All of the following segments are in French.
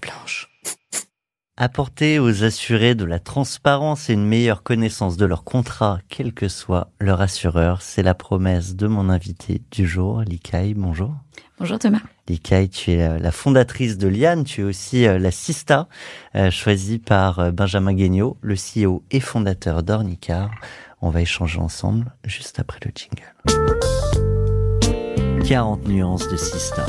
blanche. Apporter aux assurés de la transparence et une meilleure connaissance de leur contrat, quel que soit leur assureur, c'est la promesse de mon invité du jour, Likaï. Bonjour. Bonjour Thomas. Likaï, tu es la fondatrice de Liane, tu es aussi euh, la Sista, euh, choisie par euh, Benjamin Guignot, le CEO et fondateur d'Ornicar. On va échanger ensemble juste après le jingle. 40 nuances de Sista.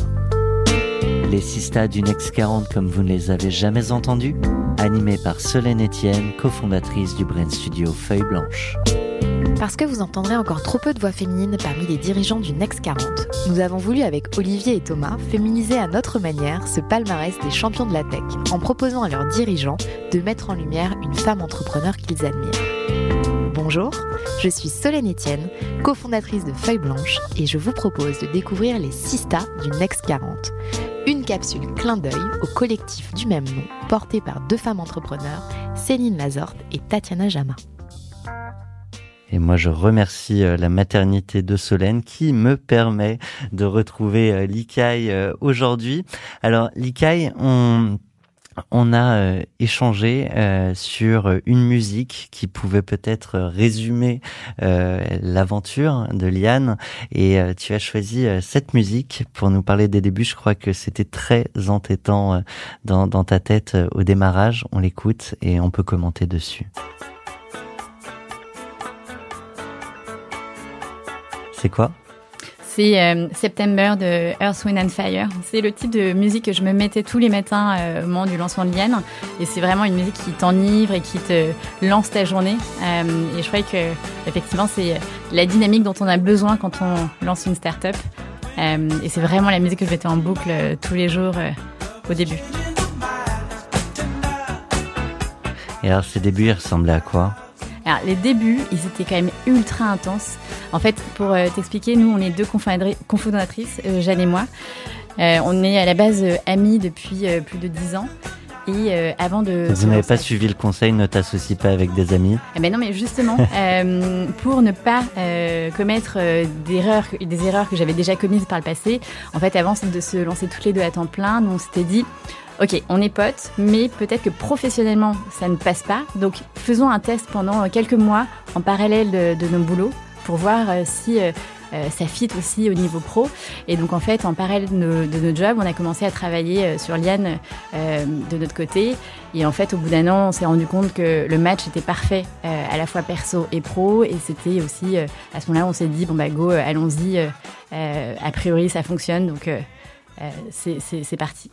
Les Sista du Next 40 comme vous ne les avez jamais entendus Animés par Solène Etienne, cofondatrice du brand studio Feuille Blanche. Parce que vous entendrez encore trop peu de voix féminines parmi les dirigeants du Next 40, nous avons voulu avec Olivier et Thomas féminiser à notre manière ce palmarès des champions de la tech en proposant à leurs dirigeants de mettre en lumière une femme entrepreneur qu'ils admirent. Bonjour, je suis Solène Etienne, cofondatrice de Feuille Blanche et je vous propose de découvrir les Sista du Next 40. Une capsule clin d'œil au collectif du même nom, porté par deux femmes entrepreneurs, Céline Lazorte et Tatiana Jama. Et moi, je remercie euh, la maternité de Solène qui me permet de retrouver euh, Likaï euh, aujourd'hui. Alors, Likaï, on on a euh, échangé euh, sur une musique qui pouvait peut-être résumer euh, l'aventure de Liane et tu as choisi cette musique pour nous parler des débuts. Je crois que c'était très entêtant dans ta tête au démarrage. On l'écoute et on peut commenter dessus. C'est quoi? C'est euh, September de Earth, Wind and Fire. C'est le type de musique que je me mettais tous les matins euh, au moment du lancement de Liane. Et c'est vraiment une musique qui t'enivre et qui te lance ta journée. Euh, et je crois que effectivement, c'est la dynamique dont on a besoin quand on lance une start-up. et c'est vraiment la musique que je mettais en boucle tous les jours au début. Et alors, ces débuts, ils ressemblaient à quoi? Alors, les débuts, ils étaient quand même ultra intenses. En fait, pour euh, t'expliquer, nous, on est deux cofondatrices, euh, Jeanne et moi. Euh, on est à la base amis depuis plus de dix ans. Et avant de. Vous n'avez pas suivi le conseil, ne t'associe pas avec des amis? Eh ben Non, mais justement, pour ne pas commettre des erreurs, des erreurs que j'avais déjà commises par le passé, en fait, avant de se lancer toutes les deux à temps plein, nous, on s'était dit ok, on est potes, mais peut-être que professionnellement, ça ne passe pas. Donc, faisons un test pendant quelques mois en parallèle de, nos boulots pour voir euh, si euh, euh, ça fit aussi au niveau pro. Et donc, en fait, en parallèle de nos, de jobs, on a commencé à travailler sur Liane de notre côté. Et en fait, au bout d'un an, on s'est rendu compte que le match était parfait à la fois perso et pro. Et c'était aussi, à ce moment-là, on s'est dit, bon, bah, go, allons-y. a priori, ça fonctionne. Donc, c'est parti.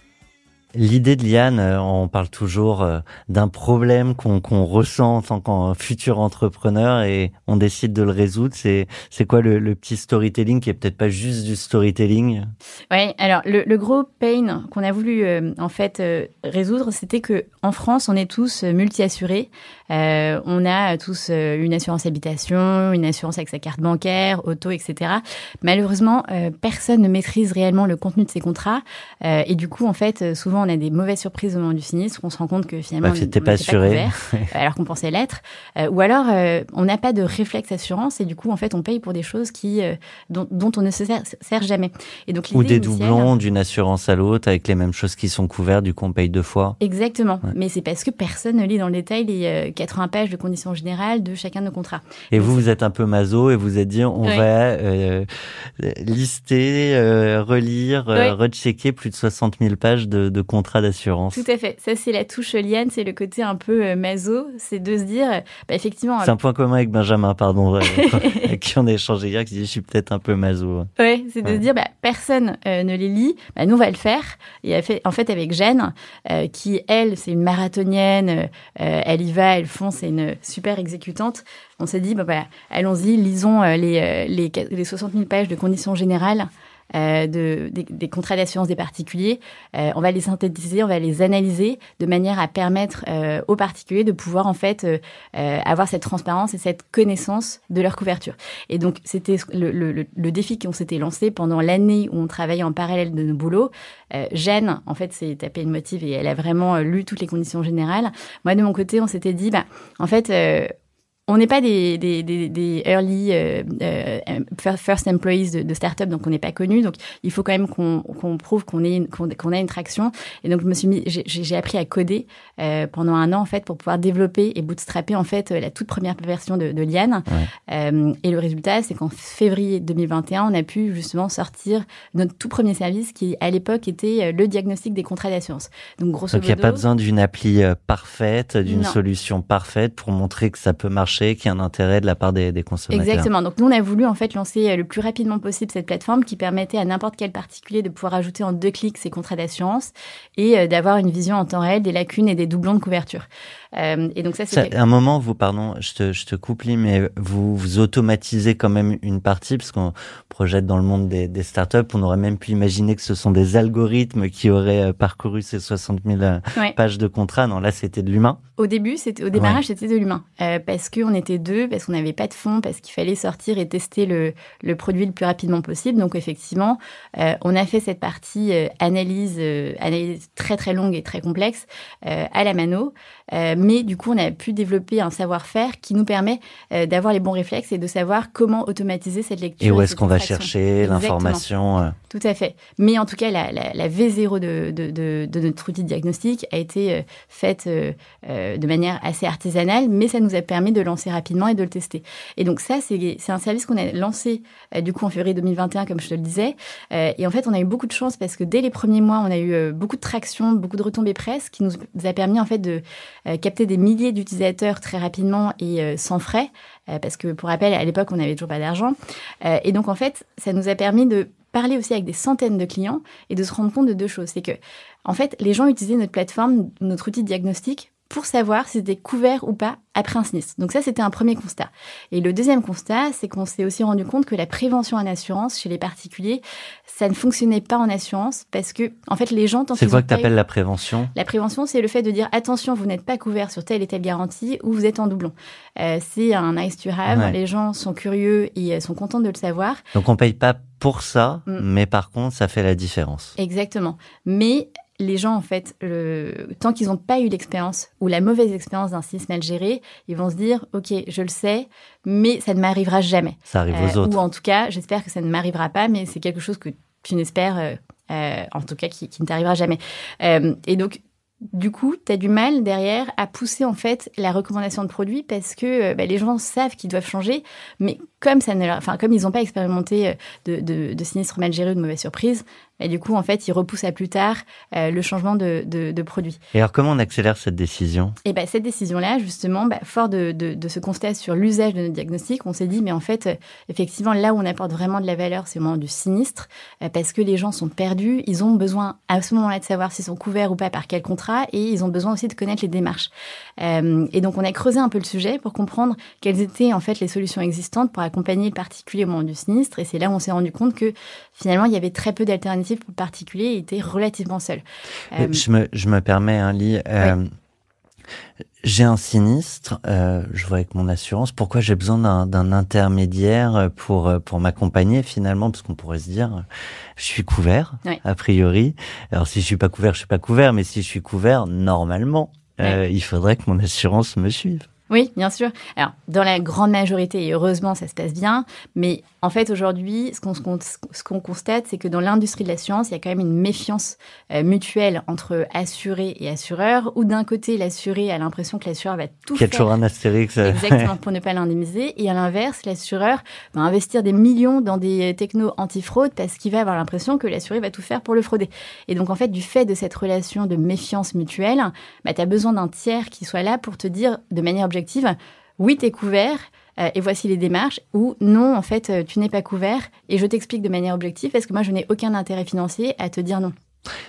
L'idée de Liane, euh, on parle toujours euh, d'un problème qu'on ressent en tant qu'un futur entrepreneur et on décide de le résoudre. C'est quoi le, petit storytelling qui est peut-être pas juste du storytelling? Oui, alors le, le gros pain qu'on a voulu euh, en fait résoudre, c'était que en France, on est tous multi-assurés. on a tous une assurance habitation, une assurance avec sa carte bancaire, auto, etc. Malheureusement, personne ne maîtrise réellement le contenu de ces contrats et du coup, en fait, souvent on a des mauvaises surprises au moment du sinistre, on se rend compte que finalement, on n'était pas assuré, alors qu'on pensait l'être. Euh, ou alors, euh, on n'a pas de réflexe assurance et du coup, en fait, on paye pour des choses qui, euh, dont, on ne se sert, jamais. Et donc, ou des doublons d'une assurance à l'autre avec les mêmes choses qui sont couvertes, du coup, on paye deux fois. Exactement. Mais c'est parce que personne ne lit dans le détail les 80 pages de conditions générales de chacun de nos contrats. Et vous, vous êtes un peu maso et vous êtes dit, on va lister, relire, rechecker plus de 60 000 pages de, de contrat d'assurance. Tout à fait. Ça, c'est la touche liane, c'est le côté un peu euh, maso. C'est de se dire, bah, effectivement. C'est un point commun avec Benjamin, pardon, euh, avec qui on a échangé hier, qui dit, je suis peut-être un peu maso. Ouais, c'est de se dire, bah, personne euh, ne les lit, bah, nous, on va le faire. Et en fait, avec Jeanne, qui, elle, c'est une marathonienne, elle y va, elle fonce, c'est une super exécutante. On s'est dit, bah, allons-y, lisons les, les, les 60 000 pages de conditions générales euh, de, des, contrats d'assurance des particuliers. Euh, on va les synthétiser, on va les analyser de manière à permettre euh, aux particuliers de pouvoir en fait avoir cette transparence et cette connaissance de leur couverture. Et donc c'était le, le, le, défi qu'on s'était lancé pendant l'année où on travaillait en parallèle de nos boulots. Jeanne, en fait, s'est tapé une motive et elle a vraiment lu toutes les conditions générales. Moi, de mon côté, on s'était dit, bah, en fait, on n'est pas des, des, des, des early euh, euh, first employees de, de start-up, donc on n'est pas connu. Donc il faut quand même qu'on prouve qu'on a une traction. Et donc je me suis mis, j'ai appris à coder euh, pendant un an en fait pour pouvoir développer et bootstrapper en fait la toute première version de, de Liane. Et le résultat, c'est qu'en février 2021, on a pu justement sortir notre tout premier service qui à l'époque était le diagnostic des contrats d'assurance. Donc grosso donc, il n'y a pas besoin d'une appli parfaite, d'une solution parfaite pour montrer que ça peut marcher qu'il y a un intérêt de la part des, consommateurs. Exactement. Donc nous, on a voulu en fait lancer euh, le plus rapidement possible cette plateforme qui permettait à n'importe quel particulier de pouvoir ajouter en deux clics ses contrats d'assurance et euh, d'avoir une vision en temps réel des lacunes et des doublons de couverture. Euh, et donc ça, c'est un moment vous pardon, je te je te coupe mais vous vous automatisez quand même une partie parce qu'on projette dans le monde des, des startups, on aurait même pu imaginer que ce sont des algorithmes qui auraient parcouru ces 60 000 pages de contrats. Non, là c'était de l'humain. Au début, c'était au démarrage, c'était de l'humain euh, parce qu'on était deux, parce qu'on n'avait pas de fonds, parce qu'il fallait sortir et tester le, le, produit le plus rapidement possible. Donc effectivement, euh, on a fait cette partie euh, analyse, euh, analyse très très longue et très complexe euh, à la mano, mais du coup, on a pu développer un savoir-faire qui nous permet d'avoir les bons réflexes et de savoir comment automatiser cette lecture. Et où est-ce qu'on va chercher l'information Tout à fait. Mais en tout cas, la, la, la V0 de, de, de, de, notre outil de diagnostic a été faite de manière assez artisanale, mais ça nous a permis de lancer rapidement et de le tester. Et donc ça, c'est un service qu'on a lancé euh, du coup en février 2021, comme je te le disais. Euh, et en fait, on a eu beaucoup de chance parce que dès les premiers mois, on a eu euh, beaucoup de traction, beaucoup de retombées presse, qui nous a permis en fait de capter des milliers d'utilisateurs très rapidement et sans frais. parce que pour rappel, à l'époque, on n'avait toujours pas d'argent. et donc en fait, ça nous a permis de parler aussi avec des centaines de clients et de se rendre compte de deux choses. C'est que, en fait, les gens utilisaient notre plateforme, notre outil de diagnostic pour savoir si c'était couvert ou pas après un sinistre. Donc ça, c'était un premier constat. Et le deuxième constat, c'est qu'on s'est aussi rendu compte que la prévention en assurance chez les particuliers, ça ne fonctionnait pas en assurance parce que, en fait, les gens... C'est quoi que tu appelles la prévention? La prévention, c'est le fait de dire, attention, vous n'êtes pas couvert sur telle et telle garantie ou vous êtes en doublon. Euh, c'est un nice to have. Les gens sont curieux et sont contents de le savoir. Donc on paye pas pour ça, mm. mais par contre, ça fait la différence. Exactement. Mais les gens, en fait, le... tant qu'ils n'ont pas eu l'expérience ou la mauvaise expérience d'un sinistre mal géré, ils vont se dire, OK, je le sais, mais ça ne m'arrivera jamais. Ça arrive aux euh, autres. Ou en tout cas, j'espère que ça ne m'arrivera pas, mais c'est quelque chose que tu n'espères, euh, euh, en tout cas, qui, qui ne t'arrivera jamais. et donc, du coup, tu as du mal derrière à pousser en fait la recommandation de produit parce que bah, les gens savent qu'ils doivent changer, mais comme ça ne, enfin comme ils n'ont pas expérimenté de, de, de sinistres mal gérés ou de mauvaises surprises, et du coup, en fait, il repousse à plus tard euh, le changement de, de, de, produit. Et alors, comment on accélère cette décision? Et ben, cette décision-là, justement, bah, fort de, de, de, ce constat sur l'usage de notre diagnostic, on s'est dit, mais en fait, euh, effectivement, là où on apporte vraiment de la valeur, c'est au moment du sinistre, euh, parce que les gens sont perdus, ils ont besoin à ce moment-là de savoir s'ils sont couverts ou pas par quel contrat, et ils ont besoin aussi de connaître les démarches. Euh, et donc, on a creusé un peu le sujet pour comprendre quelles étaient en fait les solutions existantes pour accompagner le particulier au moment du sinistre, et c'est là où on s'est rendu compte que finalement, il y avait très peu d'alternatives pour le particulier était relativement seul. Euh, je, me, je me permets, un hein, lit. Euh, j'ai un sinistre, euh, je vois avec mon assurance, pourquoi j'ai besoin d'un intermédiaire pour pour m'accompagner finalement, parce qu'on pourrait se dire, je suis couvert a priori. Alors si je suis pas couvert, je suis pas couvert, mais si je suis couvert, normalement, il faudrait que mon assurance me suive. Oui, bien sûr. Alors, dans la grande majorité, et heureusement, ça se passe bien, mais en fait, aujourd'hui, ce qu'on ce constate, c'est que dans l'industrie de l'assurance, il y a quand même une méfiance euh, mutuelle entre assuré et assureur, où d'un côté, l'assuré a l'impression que l'assureur va tout faire. Il y a toujours un astérix. Exactement, pour ne pas l'indemniser. Et à l'inverse, l'assureur va investir des millions dans des technos anti-fraude parce qu'il va avoir l'impression que l'assuré va tout faire pour le frauder. Et donc, en fait, du fait de cette relation de méfiance mutuelle, bah, tu as besoin d'un tiers qui soit là pour te dire de manière objective oui, tu es couvert euh, et voici les démarches, ou non, en fait, euh, tu n'es pas couvert et je t'explique de manière objective parce que moi, je n'ai aucun intérêt financier à te dire non.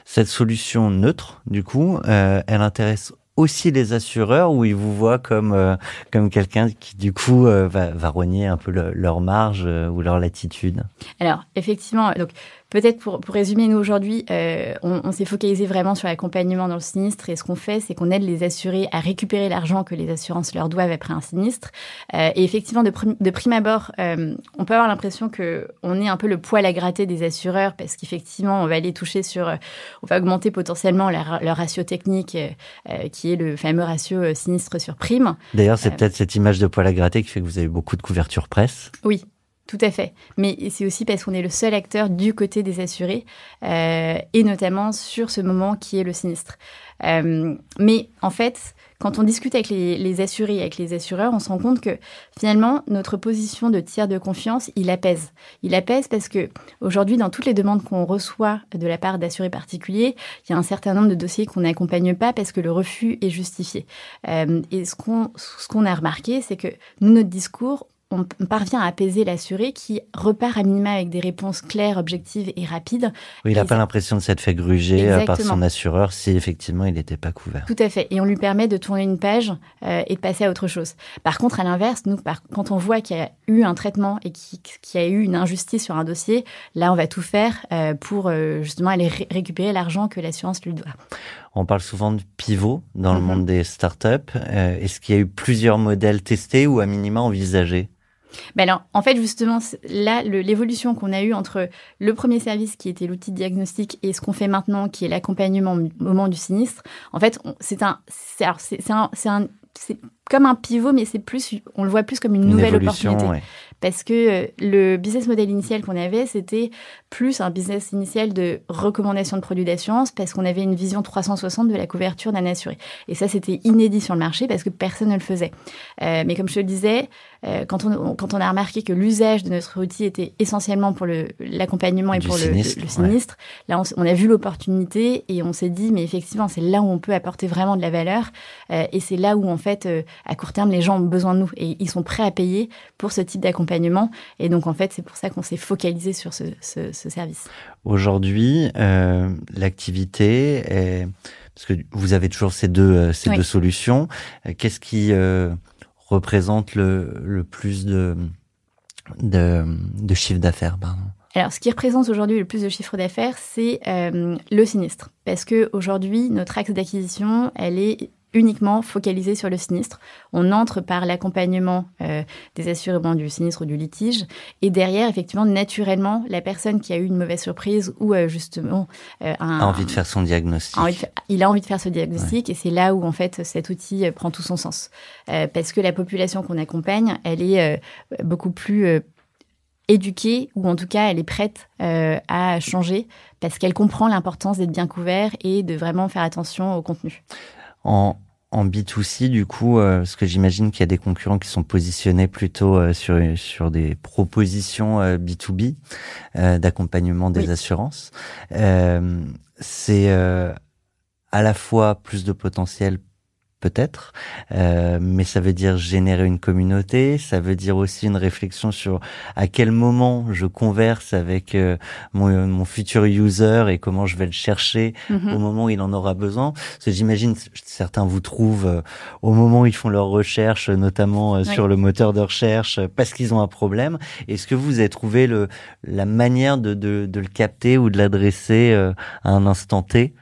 Cette solution neutre, du coup, euh, elle intéresse aussi les assureurs ou ils vous voient comme comme quelqu'un qui du coup va, va rogner un peu leur marge ou leur latitude? Alors effectivement, donc peut-être pour, pour résumer, nous aujourd'hui, euh, on, on s'est focalisé vraiment sur l'accompagnement dans le sinistre et ce qu'on fait, c'est qu'on aide les assurés à récupérer l'argent que les assurances leur doivent après un sinistre. Euh, et effectivement, de, prim- de prime abord, euh, on peut avoir l'impression que on est un peu le poil à gratter des assureurs parce qu'effectivement, on va aller toucher sur, euh, on va augmenter potentiellement leur, leur ratio technique, euh, euh, qui est le fameux ratio sinistre sur prime. D'ailleurs, c'est peut-être cette image de poil à gratter qui fait que vous avez beaucoup de couverture presse. Oui, tout à fait. Mais c'est aussi parce qu'on est le seul acteur du côté des assurés, euh, et notamment sur ce moment qui est le sinistre. Euh, mais en fait, quand on discute avec les, les assurés avec les assureurs, on se rend compte que finalement, notre position de tiers de confiance, il apaise. Il apaise parce que aujourd'hui, dans toutes les demandes qu'on reçoit de la part d'assurés particuliers, il y a un certain nombre de dossiers qu'on n'accompagne pas parce que le refus est justifié. Euh, et ce qu'on ce qu'on a remarqué, c'est que nous, notre discours, on parvient à apaiser l'assuré qui repart à minima avec des réponses claires, objectives et rapides. Oui, il n'a pas l'impression de s'être fait gruger euh, par son assureur si effectivement il n'était pas couvert. Tout à fait. Et on lui permet de tourner une page euh, et de passer à autre chose. Par contre, à l'inverse, nous, par, quand on voit qu'il y a eu un traitement et qu'il y a eu une injustice sur un dossier, là, on va tout faire euh, pour euh, justement aller ré- récupérer l'argent que l'assurance lui doit. On parle souvent de pivot dans le Mhm. monde des startups. Est-ce qu'il y a eu plusieurs modèles testés ou à minima envisagés? Ben alors, en fait, justement, là, l'évolution qu'on a eue entre le premier service qui était l'outil de diagnostic et ce qu'on fait maintenant, qui est l'accompagnement au moment du sinistre, en fait, c'est un, c'est un, c'est un, c'est comme un pivot, mais c'est plus, on le voit plus comme une, nouvelle opportunité. ouais. Parce que euh, le business model initial qu'on avait, c'était plus un business initial de recommandation de produits d'assurance parce qu'on avait une vision 360 de la couverture d'un assuré. Et ça, c'était inédit sur le marché parce que personne ne le faisait. Euh, mais comme je te le disais, euh, quand, on, quand on a remarqué que l'usage de notre outil était essentiellement pour l'accompagnement et Du pour le- sinistre, le, le ouais. sinistre, là, on, a vu l'opportunité et on s'est dit, mais effectivement, c'est là où on peut apporter vraiment de la valeur. Euh, et c'est là où, en fait, euh, à court terme, les gens ont besoin de nous et ils sont prêts à payer pour ce type d'accompagnement. Et donc, en fait, c'est pour ça qu'on s'est focalisé sur ce, ce- ce service. Aujourd'hui, l'activité est... Parce que vous avez toujours ces deux, ces Oui. deux solutions. Qu'est-ce qui euh, représente le, le plus de, de, chiffre d'affaires pardon Alors, ce qui représente aujourd'hui le plus de chiffre d'affaires, c'est euh, le sinistre. Parce que aujourd'hui, notre axe d'acquisition, elle est uniquement focalisée sur le sinistre. On entre par l'accompagnement euh, des assuréments du sinistre ou du litige. Et derrière, effectivement, naturellement, la personne qui a eu une mauvaise surprise ou euh, justement euh, un, a envie de faire son diagnostic. a il a envie de faire ce diagnostic et c'est là où en fait cet outil euh, prend tout son sens Euh, parce que la population qu'on accompagne elle est euh, beaucoup plus euh, éduquée ou en tout cas elle est prête euh, à changer parce qu'elle comprend l'importance d'être bien couvert et de vraiment faire attention au contenu. En, en B2C, du coup, euh, parce que j'imagine qu'il y a des concurrents qui sont positionnés plutôt euh, sur, sur des propositions euh, B2B euh, d'accompagnement des Oui. assurances. Euh, c'est euh, à la fois plus de potentiel peut-être, euh, mais ça veut dire générer une communauté, ça veut dire aussi une réflexion sur à quel moment je converse avec euh, mon, mon futur user et comment je vais le chercher Mhm. au moment où il en aura besoin. Parce que j'imagine certains vous trouvent euh, au moment où ils font leurs recherches, notamment euh, Oui. sur le moteur de recherche, euh, parce qu'ils ont un problème. Est-ce que vous avez trouvé le, la manière de, de, de le capter ou de l'adresser euh, à un instant T?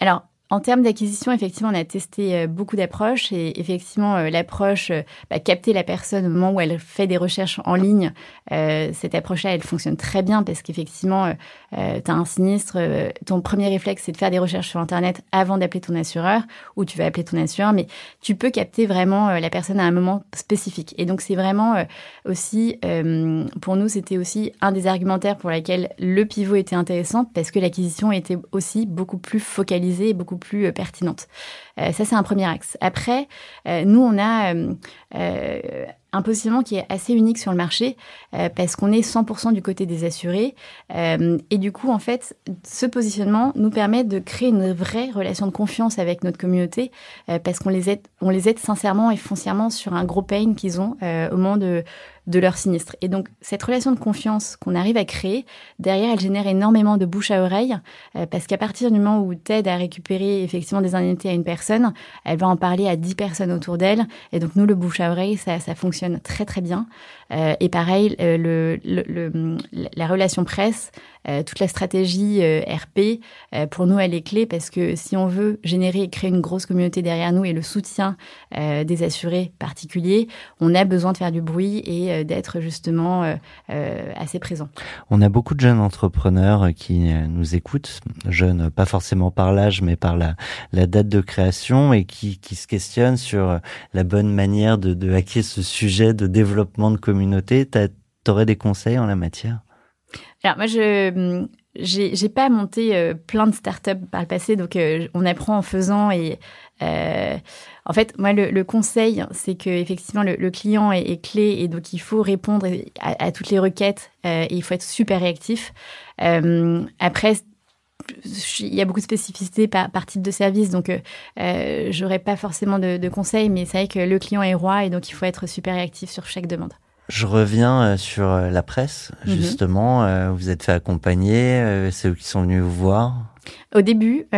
Alors, en termes d'acquisition, effectivement, on a testé euh, beaucoup d'approches et effectivement, euh, l'approche euh, bah, capter la personne au moment où elle fait des recherches en ligne, euh, cette approche-là, elle fonctionne très bien parce qu'effectivement, euh, tu as un sinistre, euh, ton premier réflexe, c'est de faire des recherches sur Internet avant d'appeler ton assureur ou tu vas appeler ton assureur, mais tu peux capter vraiment la personne à un moment spécifique. Et donc, c'est vraiment aussi, pour nous, c'était aussi un des argumentaires pour lesquels le pivot était intéressant parce que l'acquisition était aussi beaucoup plus focalisée et beaucoup plus euh, pertinente. Euh, ça, c'est un premier axe. Après, euh, nous, on a un positionnement qui est assez unique sur le marché parce qu'on est 100% du côté des assurés. Et du coup, en fait, ce positionnement nous permet de créer une vraie relation de confiance avec notre communauté parce qu'on les les aide sincèrement et foncièrement sur un gros pain qu'ils ont au moment de, de leur sinistre. Et donc, cette relation de confiance qu'on arrive à créer, derrière, elle génère énormément de bouche à oreille euh, parce qu'à partir du moment où aides à récupérer effectivement des indemnités à une personne, elle va en parler à 10 personnes autour d'elle. Et donc, nous, le bouche à oreille, ça, ça fonctionne très, très bien. Euh, et pareil, euh, le, le, le- la relation presse, toute la stratégie RP, pour nous, elle est clé parce que si on veut générer et créer une grosse communauté derrière nous et le soutien des assurés particuliers, on a besoin de faire du bruit et d'être justement assez présent. On a beaucoup de jeunes entrepreneurs qui nous écoutent, jeunes pas forcément par l'âge, mais par la, la date de création et qui, qui se questionnent sur la bonne manière de, de hacker ce sujet de développement de communauté. Tu aurais des conseils en la matière? Alors moi, je j'ai pas monté euh, plein de startups par le passé, donc euh, on apprend en faisant et euh, en fait, moi, le, conseil, c'est que effectivement le, client est, clé et donc il faut répondre à, toutes les requêtes et il faut être super réactif. après, il y a beaucoup de spécificités par, type de service, donc j'aurais pas forcément de, de conseils, mais c'est vrai que le client est roi et donc il faut être super réactif sur chaque demande. Je reviens euh, sur euh, la presse, mhm. justement. Euh, vous êtes fait accompagner, c'est eux qui sont venus vous voir. Au début, on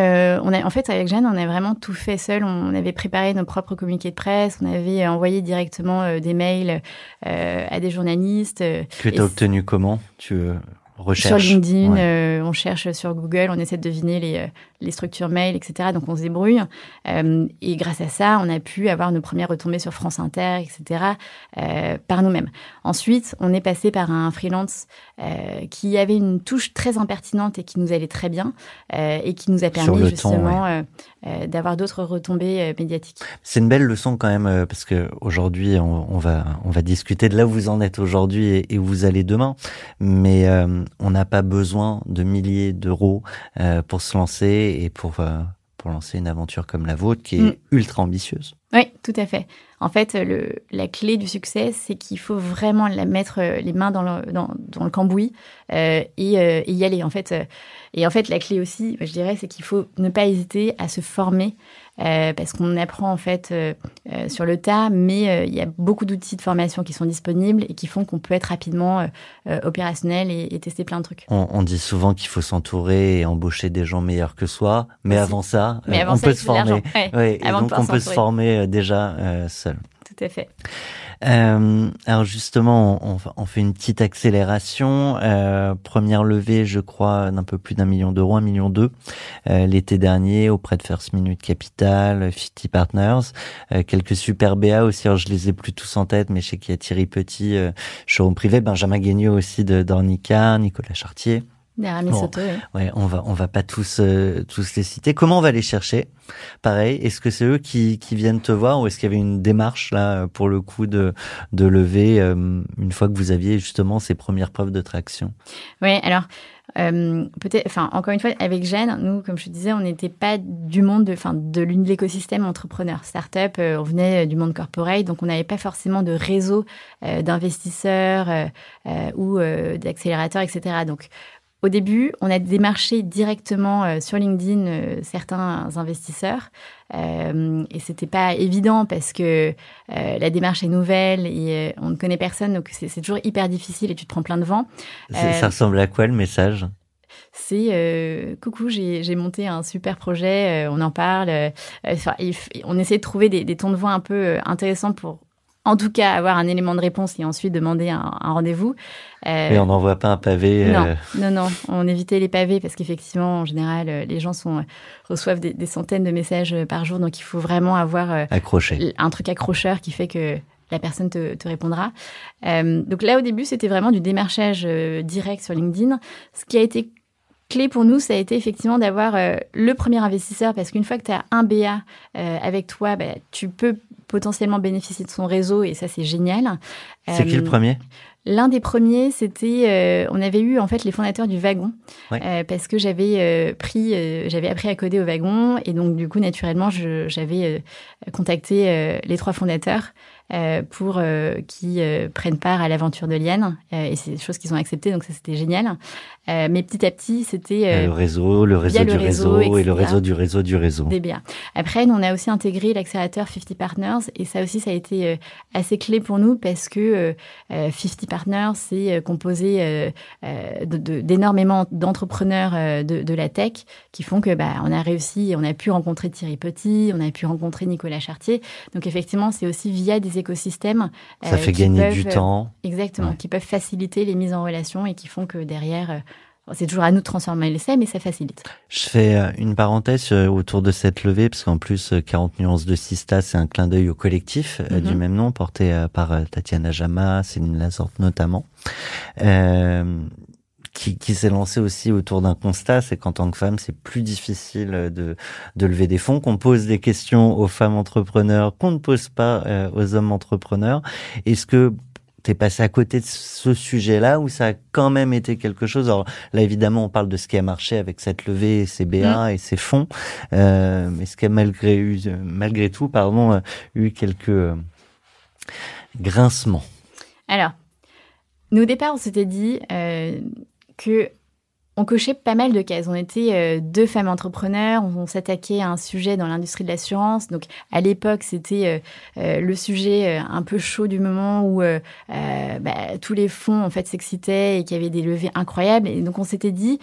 a, en fait, avec Jeanne, on a vraiment tout fait seul. On avait préparé nos propres communiqués de presse, on avait envoyé directement des mails à des journalistes. Que tu as obtenu comment tu Recherche. Sur LinkedIn, on cherche sur Google, on essaie de deviner les, les structures mail, etc. Donc on se débrouille. Euh, et grâce à ça, on a pu avoir nos premières retombées sur France Inter, etc. Euh, par nous-mêmes. Ensuite, on est passé par un freelance euh, qui avait une touche très impertinente et qui nous allait très bien et qui nous a permis justement d'avoir d'autres retombées médiatiques. C'est une belle leçon quand même parce que aujourd'hui, on, va on va discuter de là où vous en êtes aujourd'hui et, et, où vous allez demain. Mais on n'a pas besoin de milliers d'euros pour se lancer et pour, euh, pour lancer une aventure comme la vôtre qui est mm. ultra ambitieuse. Oui, tout à fait. En fait, le, la clé du succès, c'est qu'il faut vraiment la mettre euh, les mains dans le, dans, dans le cambouis euh, et, euh, et, y aller. En fait, et en fait, la clé aussi, je dirais, c'est qu'il faut ne pas hésiter à se former euh, parce qu'on apprend en fait euh, euh, sur le tas, mais il y a beaucoup d'outils de formation qui sont disponibles et qui font qu'on peut être rapidement opérationnel et, tester plein de trucs. On, dit souvent qu'il faut s'entourer et embaucher des gens meilleurs que soi, mais avant ça, on peut se former. et donc on peut se former déjà seul. Tout à fait. Euh, alors justement, on, fait une petite accélération. Euh, première levée, je crois, d'un peu plus d'un million d'euros, un million deux, euh, l'été dernier auprès de First Minute Capital, 50 Partners, quelques super BA aussi. Alors je les ai plus tous en tête, mais je sais qu'il y a Thierry Petit, euh, showroom privé, Benjamin Guignot aussi de d'Ornica, Nicolas Chartier. Bon, ouais, on va on va pas tous euh, tous les citer. Comment on va les chercher? Pareil, est-ce que c'est eux qui, qui viennent te voir ou est-ce qu'il y avait une démarche là pour le coup de de lever euh, une fois que vous aviez justement ces premières preuves de traction? Oui, alors euh, peut-être, enfin encore une fois avec Jeanne, nous comme je te disais, on n'était pas du monde de, enfin de l'écosystème entrepreneur, startup, on venait du monde corporate, donc on n'avait pas forcément de réseau d'investisseurs ou d'accélérateurs, etc. Donc au début, on a démarché directement euh, sur LinkedIn euh, certains investisseurs euh, et c'était pas évident parce que la démarche est nouvelle et on ne connaît personne, donc c'est toujours hyper difficile et tu te prends plein de vent. ça ressemble à quoi le message? C'est coucou, j'ai monté un super projet, on en parle. on essaie de trouver des, des, tons de voix un peu intéressants pour en tout cas avoir un élément de réponse et ensuite demander un, rendez-vous. Euh, et on n'envoie pas un pavé. Non, euh, non, non, on évitait les pavés parce qu'effectivement, en général, euh, les gens sont, reçoivent des, centaines de messages par jour, donc il faut vraiment avoir Accroché. un truc accrocheur qui fait que la personne te, te répondra. donc là, au début, c'était vraiment du démarchage direct sur LinkedIn. Ce qui a été clé pour nous, ça a été effectivement d'avoir le premier investisseur parce qu'une fois que tu as un BA avec toi, bah, tu peux potentiellement bénéficier de son réseau et ça c'est génial. C'est qui le euh, premier? L'un des premiers, c'était, euh, on avait eu en fait les fondateurs du wagon, euh, parce que j'avais pris, j'avais appris à coder au wagon, et donc du coup naturellement, j'avais contacté les trois fondateurs. euh, pour euh, qui euh, prennent part à l'aventure de Liane. et c'est des choses qu'ils ont acceptées, donc ça c'était génial. mais petit à petit, c'était le réseau, le réseau du réseau, et le réseau du réseau du réseau. DBA. Après, nous, on a aussi intégré l'accélérateur 50 Partners, et ça aussi, ça a été assez clé pour nous parce que 50 Partners, c'est composé d'énormément d'entrepreneurs de, de, la tech qui font que bah, on a réussi, on a pu rencontrer Thierry Petit, on a pu rencontrer Nicolas Chartier. Donc effectivement, c'est aussi via des écosystèmes. Ça euh, fait gagner du temps. Exactement, qui peuvent faciliter les mises en relation et qui font que derrière, euh, c'est toujours à nous de transformer l'essai, mais ça facilite. Je fais euh, une parenthèse euh, autour de cette levée, parce qu'en plus, 40 nuances de Sista, c'est un clin d'œil au collectif du même nom, porté par Tatiana Jama, Céline Lazorte notamment. Euh, qui, qui s'est lancé aussi autour d'un constat, c'est qu'en tant que femme, c'est plus difficile de, de lever des fonds, qu'on pose des questions aux femmes entrepreneurs qu'on ne pose pas euh, aux hommes entrepreneurs. Est-ce que t'es passé à côté de ce sujet-là ou ça a quand même été quelque chose? Alors là, évidemment, on parle de ce qui a marché avec cette levée, ces BA mm. et ces fonds, euh, mais ce qui a malgré, eu, malgré tout, pardon, euh, eu quelques euh, grincements. Alors, nous au départ, on s'était dit, euh, que on cochait pas mal de cases. On était euh, deux femmes entrepreneurs, on, s'attaquait à un sujet dans l'industrie de l'assurance. Donc à l'époque, c'était euh, euh, le sujet un peu chaud du moment où bah, tous les fonds en fait s'excitaient et qu'il y avait des levées incroyables. Et donc on s'était dit,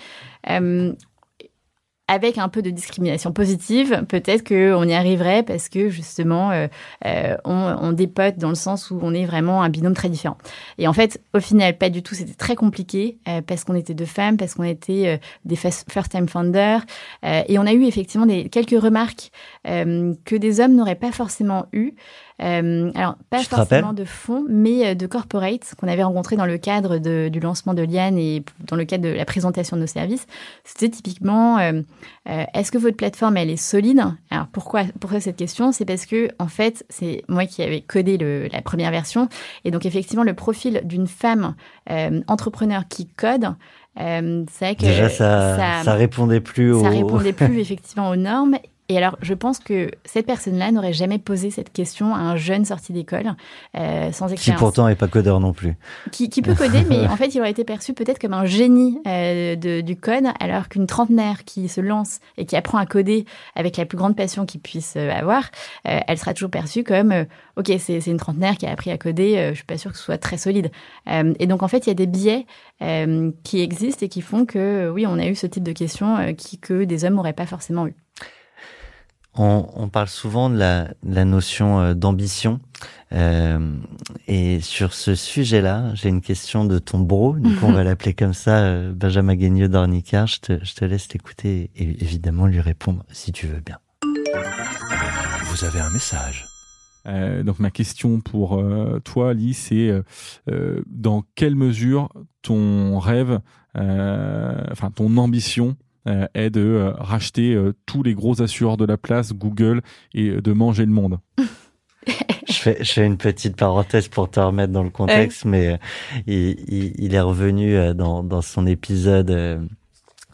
avec un peu de discrimination positive, peut-être qu'on y arriverait parce que justement, euh, euh, on, dépote dans le sens où on est vraiment un binôme très différent. Et en fait, au final, pas du tout. C'était très compliqué euh, parce qu'on était deux femmes, parce qu'on était des first-time founders. et on a eu effectivement des, quelques remarques que des hommes n'auraient pas forcément eues. Euh, alors, pas forcément de fonds, mais euh, de corporate qu'on avait rencontré dans le cadre de, du lancement de Liane et dans le cadre de la présentation de nos services. C'était typiquement, euh, euh, est-ce que votre plateforme, elle est solide? Alors, pourquoi, pourquoi cette question? C'est parce que, en fait, c'est moi qui avais codé le, la première version. Et donc, effectivement, le profil d'une femme entrepreneur qui code, euh, c'est que Déjà, ça, ça, ça, répondait plus ça répondait plus effectivement aux normes et alors, je pense que cette personne-là n'aurait jamais posé cette question à un jeune sorti d'école euh, sans expérience. Qui pourtant n'est pas codeur non plus. Qui, qui peut coder, mais en fait, il aurait été perçu peut-être comme un génie euh, de, du code, alors qu'une trentenaire qui se lance et qui apprend à coder avec la plus grande passion qu'il puisse euh, avoir, euh, elle sera toujours perçue comme ok, c'est une trentenaire qui a appris à coder. je suis pas sûre que ce soit très solide. et donc, en fait, il y a des biais qui existent et qui font que oui, on a eu ce type de questions qui que des hommes n'auraient pas forcément eu. On, on, parle souvent de la, de la notion euh, d'ambition. Euh, et sur ce sujet-là, j'ai une question de ton bro, donc on va l'appeler comme ça, euh, Benjamin Guigneux d'Ornicard. Je te, je te laisse l'écouter et évidemment lui répondre si tu veux bien. Vous avez un message. Euh, donc ma question pour euh, toi, Ali, c'est euh, dans quelle mesure ton rêve, enfin ton ambition euh, est de euh, racheter euh, tous les gros assureurs de la place, Google, et de manger le monde. je, fais, je fais une petite parenthèse pour te remettre dans le contexte, mais il, il, il, est revenu dans, dans son épisode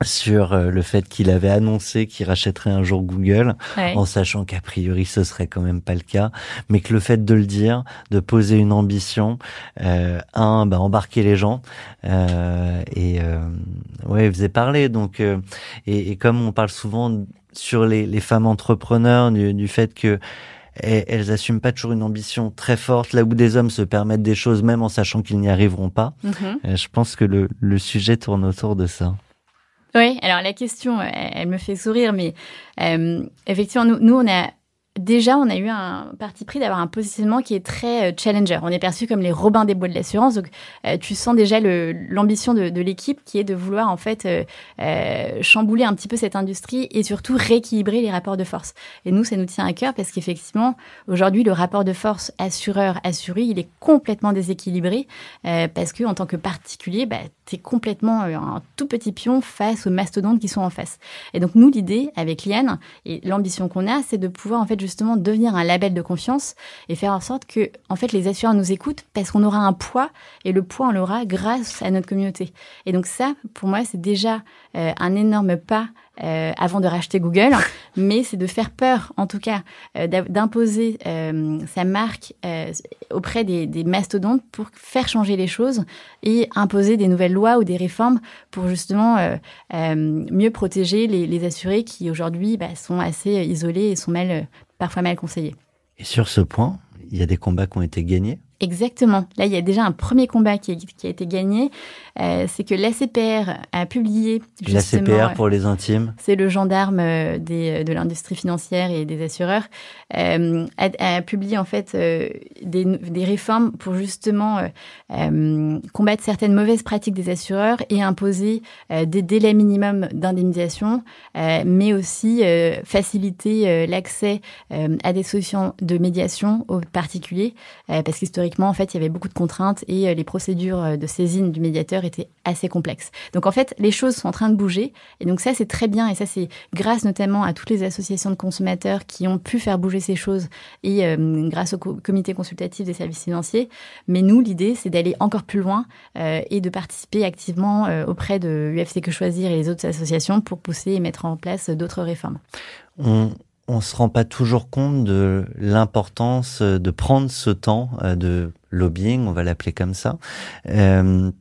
sur euh, le fait qu'il avait annoncé qu'il rachèterait un jour Google, en sachant qu'a priori ce serait quand même pas le cas, mais que le fait de le dire, de poser une ambition, euh, un, bah, embarquer les gens, euh, et euh, ouais, faisait parler. Donc, euh, et, et, comme on parle souvent sur les, les femmes entrepreneurs, du, du fait que elles assument pas toujours une ambition très forte, là où des hommes se permettent des choses même en sachant qu'ils n'y arriveront pas. Mm-hmm. je pense que le, le sujet tourne autour de ça. Oui, alors la question, elle, me fait sourire, mais euh, effectivement, nous, nous, on a déjà, on a eu un parti pris d'avoir un positionnement qui est très euh, challenger. On est perçu comme les Robins des Bois de l'assurance. Donc, euh, tu sens déjà l'ambition de, l'équipe qui est de vouloir en fait euh, euh, chambouler un petit peu cette industrie et surtout rééquilibrer les rapports de force. Et nous, ça nous tient à cœur parce qu'effectivement, aujourd'hui, le rapport de force assureur-assuré, il est complètement déséquilibré parce que en tant que particulier, bah, tu es complètement un tout petit pion face aux mastodontes qui sont en face. Et donc, nous, l'idée avec Liane et l'ambition qu'on a, c'est de pouvoir en fait justement devenir un label de confiance et faire en sorte que en fait les assureurs nous écoutent parce qu'on aura un poids et le poids on l'aura grâce à notre communauté. Et donc ça, pour moi, c'est déjà euh, un énorme pas euh, avant de racheter Google, mais c'est de faire peur, en tout cas, euh, d'imposer sa marque auprès des, mastodontes pour faire changer les choses et imposer des nouvelles lois ou des réformes pour justement mieux protéger les, les assurés qui aujourd'hui bah, sont assez isolés et sont mal parfois mal conseillés. Et sur ce point, il y a des combats qui ont été gagnés? Exactement. Là, il y a déjà un premier combat qui, a été gagné. Euh, c'est que l'ACPR a publié. L'ACPR pour les intimes. C'est le gendarme euh, des, de l'industrie financière et des assureurs. Euh, a, publié en fait des, des, réformes pour justement combattre certaines mauvaises pratiques des assureurs et imposer des délais minimums d'indemnisation, mais aussi faciliter l'accès à des solutions de médiation aux particuliers, parce qu'historiquement en fait, il y avait beaucoup de contraintes et euh, les procédures euh, de saisine du médiateur étaient assez complexes. Donc, en fait, les choses sont en train de bouger. Et donc, ça, c'est très bien. Et ça, c'est grâce notamment à toutes les associations de consommateurs qui ont pu faire bouger ces choses et euh, grâce au comité consultatif des services financiers. Mais nous, l'idée, c'est d'aller encore plus loin et de participer activement auprès de UFC Que Choisir et les autres associations pour pousser et mettre en place d'autres réformes se rend pas toujours compte de l'importance de prendre ce temps euh, de lobbying, on va l'appeler comme ça. Euh,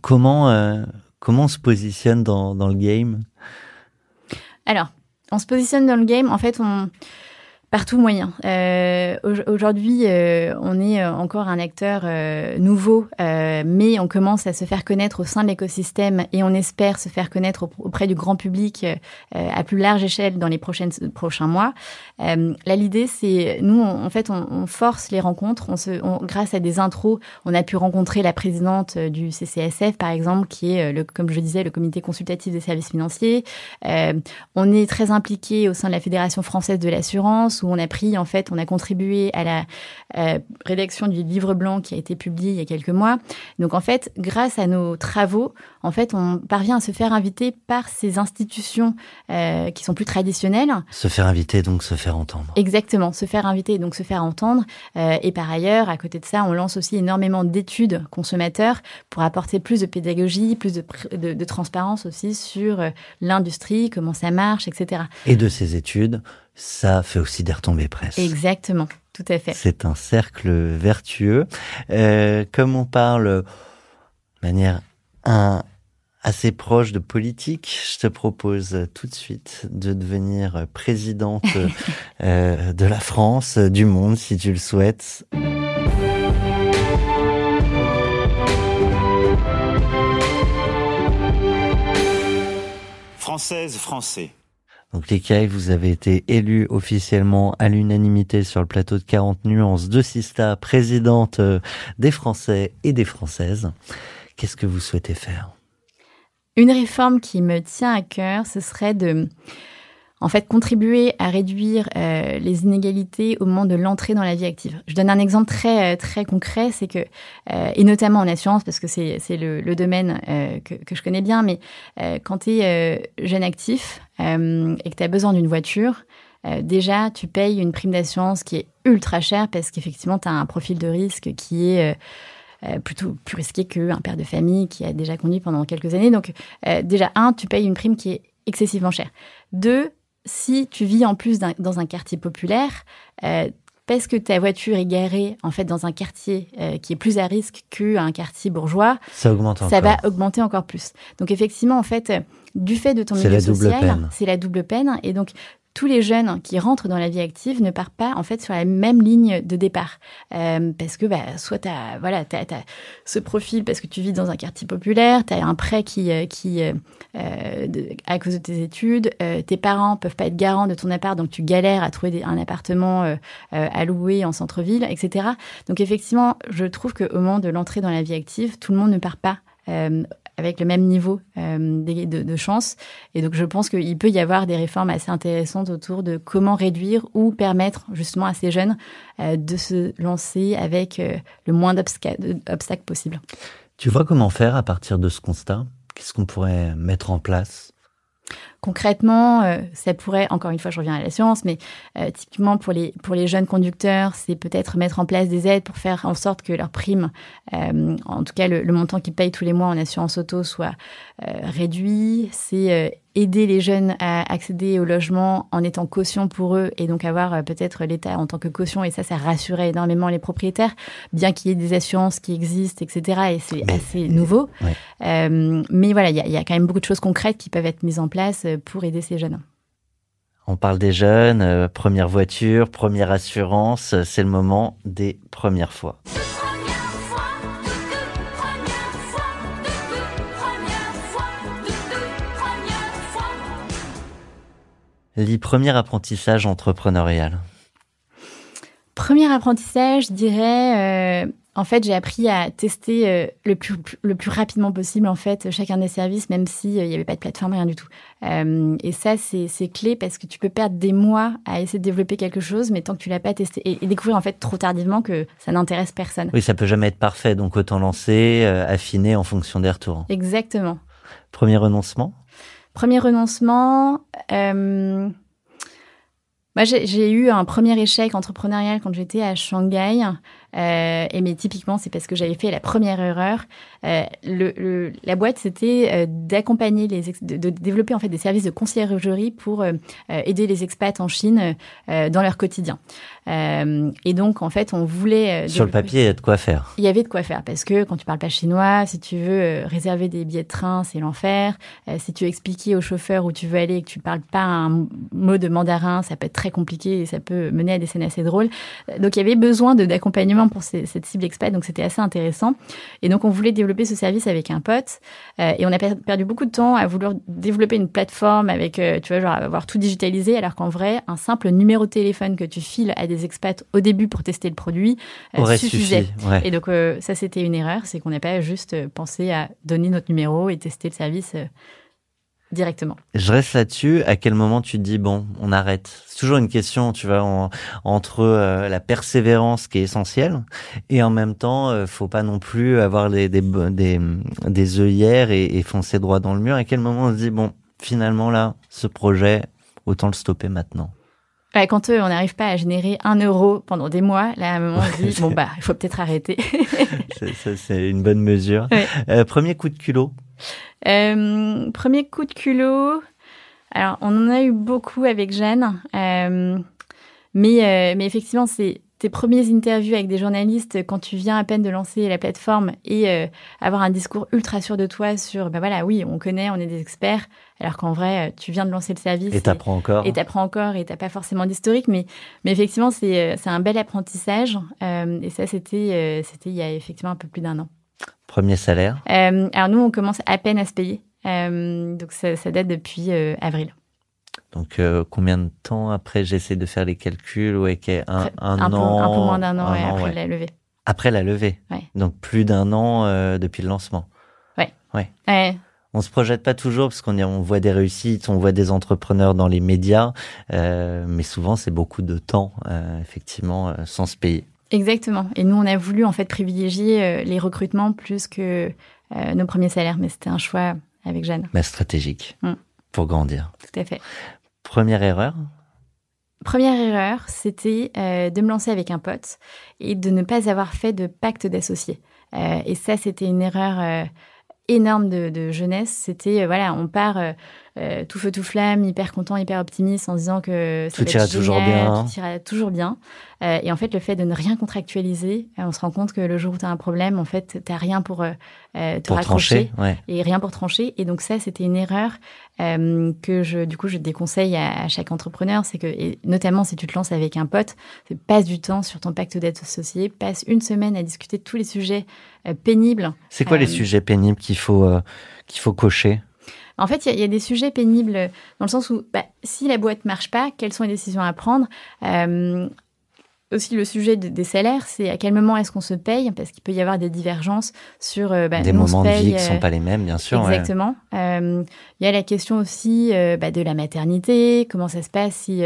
comment euh, comment on se positionne dans, dans le game? Alors, on se positionne dans le game. En fait, on Partout moyen. Euh, Aujourd'hui, euh, on est euh, encore un acteur euh, nouveau, euh, mais on commence à se faire connaître au sein de l'écosystème et on espère se faire connaître auprès du grand public à plus large échelle dans les prochaines, prochains mois. là, l'idée, c'est nous, en fait, on, on, force les rencontres. On se, on, grâce à des intros, on a pu rencontrer la présidente du CCSF, par exemple, qui est, le, comme je disais, le comité consultatif des services financiers. on est très impliqué au sein de la Fédération française de l'assurance où on a pris, en fait, on a contribué à la euh, rédaction du livre blanc qui a été publié il y a quelques mois. Donc, en fait, grâce à nos travaux, en fait, on parvient à se faire inviter par ces institutions euh, qui sont plus traditionnelles. Se faire inviter, donc se faire entendre. Exactement, se faire inviter, donc se faire entendre. Euh, et par ailleurs, à côté de ça, on lance aussi énormément d'études consommateurs pour apporter plus de pédagogie, plus de, de, de transparence aussi sur l'industrie, comment ça marche, etc. Et de ces études, ça fait aussi des retombées presse. Exactement, tout à fait. C'est un cercle vertueux. Euh, comme on parle de manière un, assez proche de politique, je te propose tout de suite de devenir présidente euh, de la France, du monde, si tu le souhaites. Française, français. Donc les vous avez été élu officiellement à l'unanimité sur le plateau de 40 nuances de Sista, présidente euh, des Français et des Françaises. Qu'est-ce que vous souhaitez faire? Une réforme qui me tient à cœur, ce serait de en fait contribuer à réduire euh, les inégalités au moment de l'entrée dans la vie active. Je donne un exemple très euh, très concret, c'est que euh, et notamment en assurance parce que c'est c'est le, le, domaine que, que je connais bien, mais quand tu es jeune actif et que tu as besoin d'une voiture, déjà tu payes une prime d'assurance qui est ultra chère parce qu'effectivement tu as un profil de risque qui est plutôt plus risqué qu'un père de famille qui a déjà conduit pendant quelques années. Donc déjà, un, tu payes une prime qui est excessivement chère. Deux, si tu vis en plus dans un quartier populaire, euh, parce que ta voiture est garée en fait dans un quartier euh, qui est plus à risque qu'un quartier bourgeois, ça augmente Ça va augmenter encore plus. Donc effectivement, en fait, du fait de ton milieu social, c'est la double peine. Et donc tous les jeunes qui rentrent dans la vie active ne partent pas en fait sur la même ligne de départ euh, parce que bah, soit tu voilà as, ce profil parce que tu vis dans un quartier populaire, tu as un prêt qui euh, euh, à cause de tes études, tes parents peuvent pas être garants de ton appart donc tu galères à trouver un appartement à louer en centre-ville, etc. Donc effectivement, je trouve qu'au moment de l'entrée dans la vie active, tout le monde ne part pas avec le même niveau euh, de, de, chance. Et donc, je pense qu'il peut y avoir des réformes assez intéressantes autour de comment réduire ou permettre justement à ces jeunes euh, de se lancer avec euh, le moins d'obstacles possible. Tu vois comment faire à partir de ce constat? Qu'est-ce qu'on pourrait mettre en place? Concrètement, euh, ça pourrait, encore une fois, je reviens à la science, mais euh, typiquement pour les, jeunes conducteurs, c'est peut-être mettre en place des aides pour faire en sorte que leur prime, euh, en tout cas le, montant qu'ils payent tous les mois en assurance auto, soit réduit. Aider les jeunes à accéder au logement en étant caution pour eux et donc avoir euh, peut-être l'État en tant que caution et ça, ça rassurait énormément les propriétaires, bien qu'il y ait des assurances qui existent, etc. Et c'est assez nouveau. Euh, mais voilà, il y, y, a quand même beaucoup de choses concrètes qui peuvent être mises en place euh, pour aider ces jeunes. On parle des jeunes, première voiture, première assurance, c'est le moment des premières fois. Les premiers apprentissages entrepreneurial. Premier apprentissage, je dirais, en fait, j'ai appris à tester euh, le, plus, le plus rapidement possible, en fait, chacun des services, même s'il euh, n'y avait pas de plateforme, rien du tout. Euh, et ça, c'est clé parce que tu peux perdre des mois à essayer de développer quelque chose, mais tant que tu l'as pas testé, et, découvrir, en fait, trop tardivement que ça n'intéresse personne. Oui, ça peut jamais être parfait, donc autant lancer, affiner en fonction des retours. Exactement. Premier renoncement? Premier renoncement... Moi, j'ai eu un premier échec entrepreneurial quand j'étais à Shanghai. Euh, et mais typiquement, c'est parce que j'avais fait la première erreur. Euh, le, la boîte, c'était euh, d'accompagner les, de, développer en fait des services de conciergerie pour euh, aider les expats en Chine dans leur quotidien. et donc, en fait, on voulait sur le papier, il y a de quoi faire. Il y avait de quoi faire parce que quand tu parles pas chinois, si tu veux réserver des billets de train, c'est l'enfer. si tu expliquer au chauffeur où tu veux aller et que tu parles pas un mot de mandarin, ça peut être très compliqué et ça peut mener à des scènes assez drôles. Donc, il y avait besoin d'accompagnement pour cette cible expat, donc c'était assez intéressant. Et donc on voulait développer ce service avec un pote, euh, et on a perdu beaucoup de temps à vouloir développer une plateforme avec, euh, tu vois, genre avoir tout digitalisé, alors qu'en vrai, un simple numéro de téléphone que tu files à des expats au début pour tester le produit euh, suffisait. Et donc ça c'était une erreur, c'est qu'on n'a pas juste pensé à donner notre numéro et tester le service directement. Je reste là-dessus. À quel moment tu te dis bon, on arrête? C'est toujours une question, tu vois, entre euh, la persévérance qui est essentielle et en même temps, euh, faut pas non plus avoir des des des, des œillères et, et, foncer droit dans le mur. À quel moment on se dit bon, finalement là, ce projet, autant le stopper maintenant? Quand eux, on n'arrive pas à générer un euro pendant des mois, là, à un moment, on se dit, bon, bah, il faut peut-être arrêter. c'est une bonne mesure. Euh, premier coup de culot euh, Premier coup de culot. Alors, on en a eu beaucoup avec Jeanne. Euh, mais, mais effectivement, c'est tes premiers interviews avec des journalistes quand tu viens à peine de lancer la plateforme et euh, avoir un discours ultra sûr de toi sur, ben voilà, oui, on connaît, on est des experts, alors qu'en vrai, euh, tu viens de lancer le service. Et t'apprends encore. Et t'apprends encore et t'as pas forcément d'historique, mais, mais effectivement, c'est, euh, c'est un bel apprentissage. et ça, c'était, c'était il y a effectivement un peu plus d'un an. Premier salaire? Alors nous, on commence à peine à se payer. donc ça, ça date depuis avril. Donc, euh, combien de temps après j'essaie de faire les calculs ouais, un, un, un, an, peu, un peu moins d'un an, après la levée. Après la levée. Donc plus d'un an euh, depuis le lancement. Ouais. Ouais. On se projette pas toujours parce qu'on on voit des réussites, on voit des entrepreneurs dans les médias, euh, mais souvent c'est beaucoup de temps euh, effectivement euh, sans se payer. Exactement. Et nous on a voulu en fait privilégier les recrutements plus que nos premiers salaires, mais c'était un choix avec Jeanne. Mais stratégique. Mm pour grandir. Tout à fait. Première erreur? Première erreur, c'était euh, de me lancer avec un pote et de ne pas avoir fait de pacte d'associés. Euh, et ça, c'était une erreur euh, énorme de, jeunesse. C'était, voilà, on part tout feu, tout flamme, hyper content, hyper optimiste en disant que ça tout ira toujours bien. Tout ira toujours bien. et en fait, le fait de ne rien contractualiser, on se rend compte que le jour où tu as un problème, en fait, tu n'as rien pour te pour raccrocher et rien pour trancher. Et donc ça, c'était une erreur euh, que je, du coup, je déconseille à, chaque entrepreneur, c'est que, et notamment si tu te lances avec un pote, passe du temps sur ton pacte d'aide associé, passe une semaine à discuter de tous les sujets euh, pénibles. C'est quoi les euh, sujets pénibles qu'il faut qu'il faut cocher? En fait, il y, a des sujets pénibles dans le sens où, bah, si la boîte marche pas, quelles sont les décisions à prendre? Aussi le sujet des salaires, c'est à quel moment est-ce qu'on se paye, parce qu'il peut y avoir des divergences sur euh, bah, des moments de vie qui sont pas les mêmes, bien sûr. Exactement. Euh, il y a la question aussi euh, bah, de la maternité, comment ça se passe si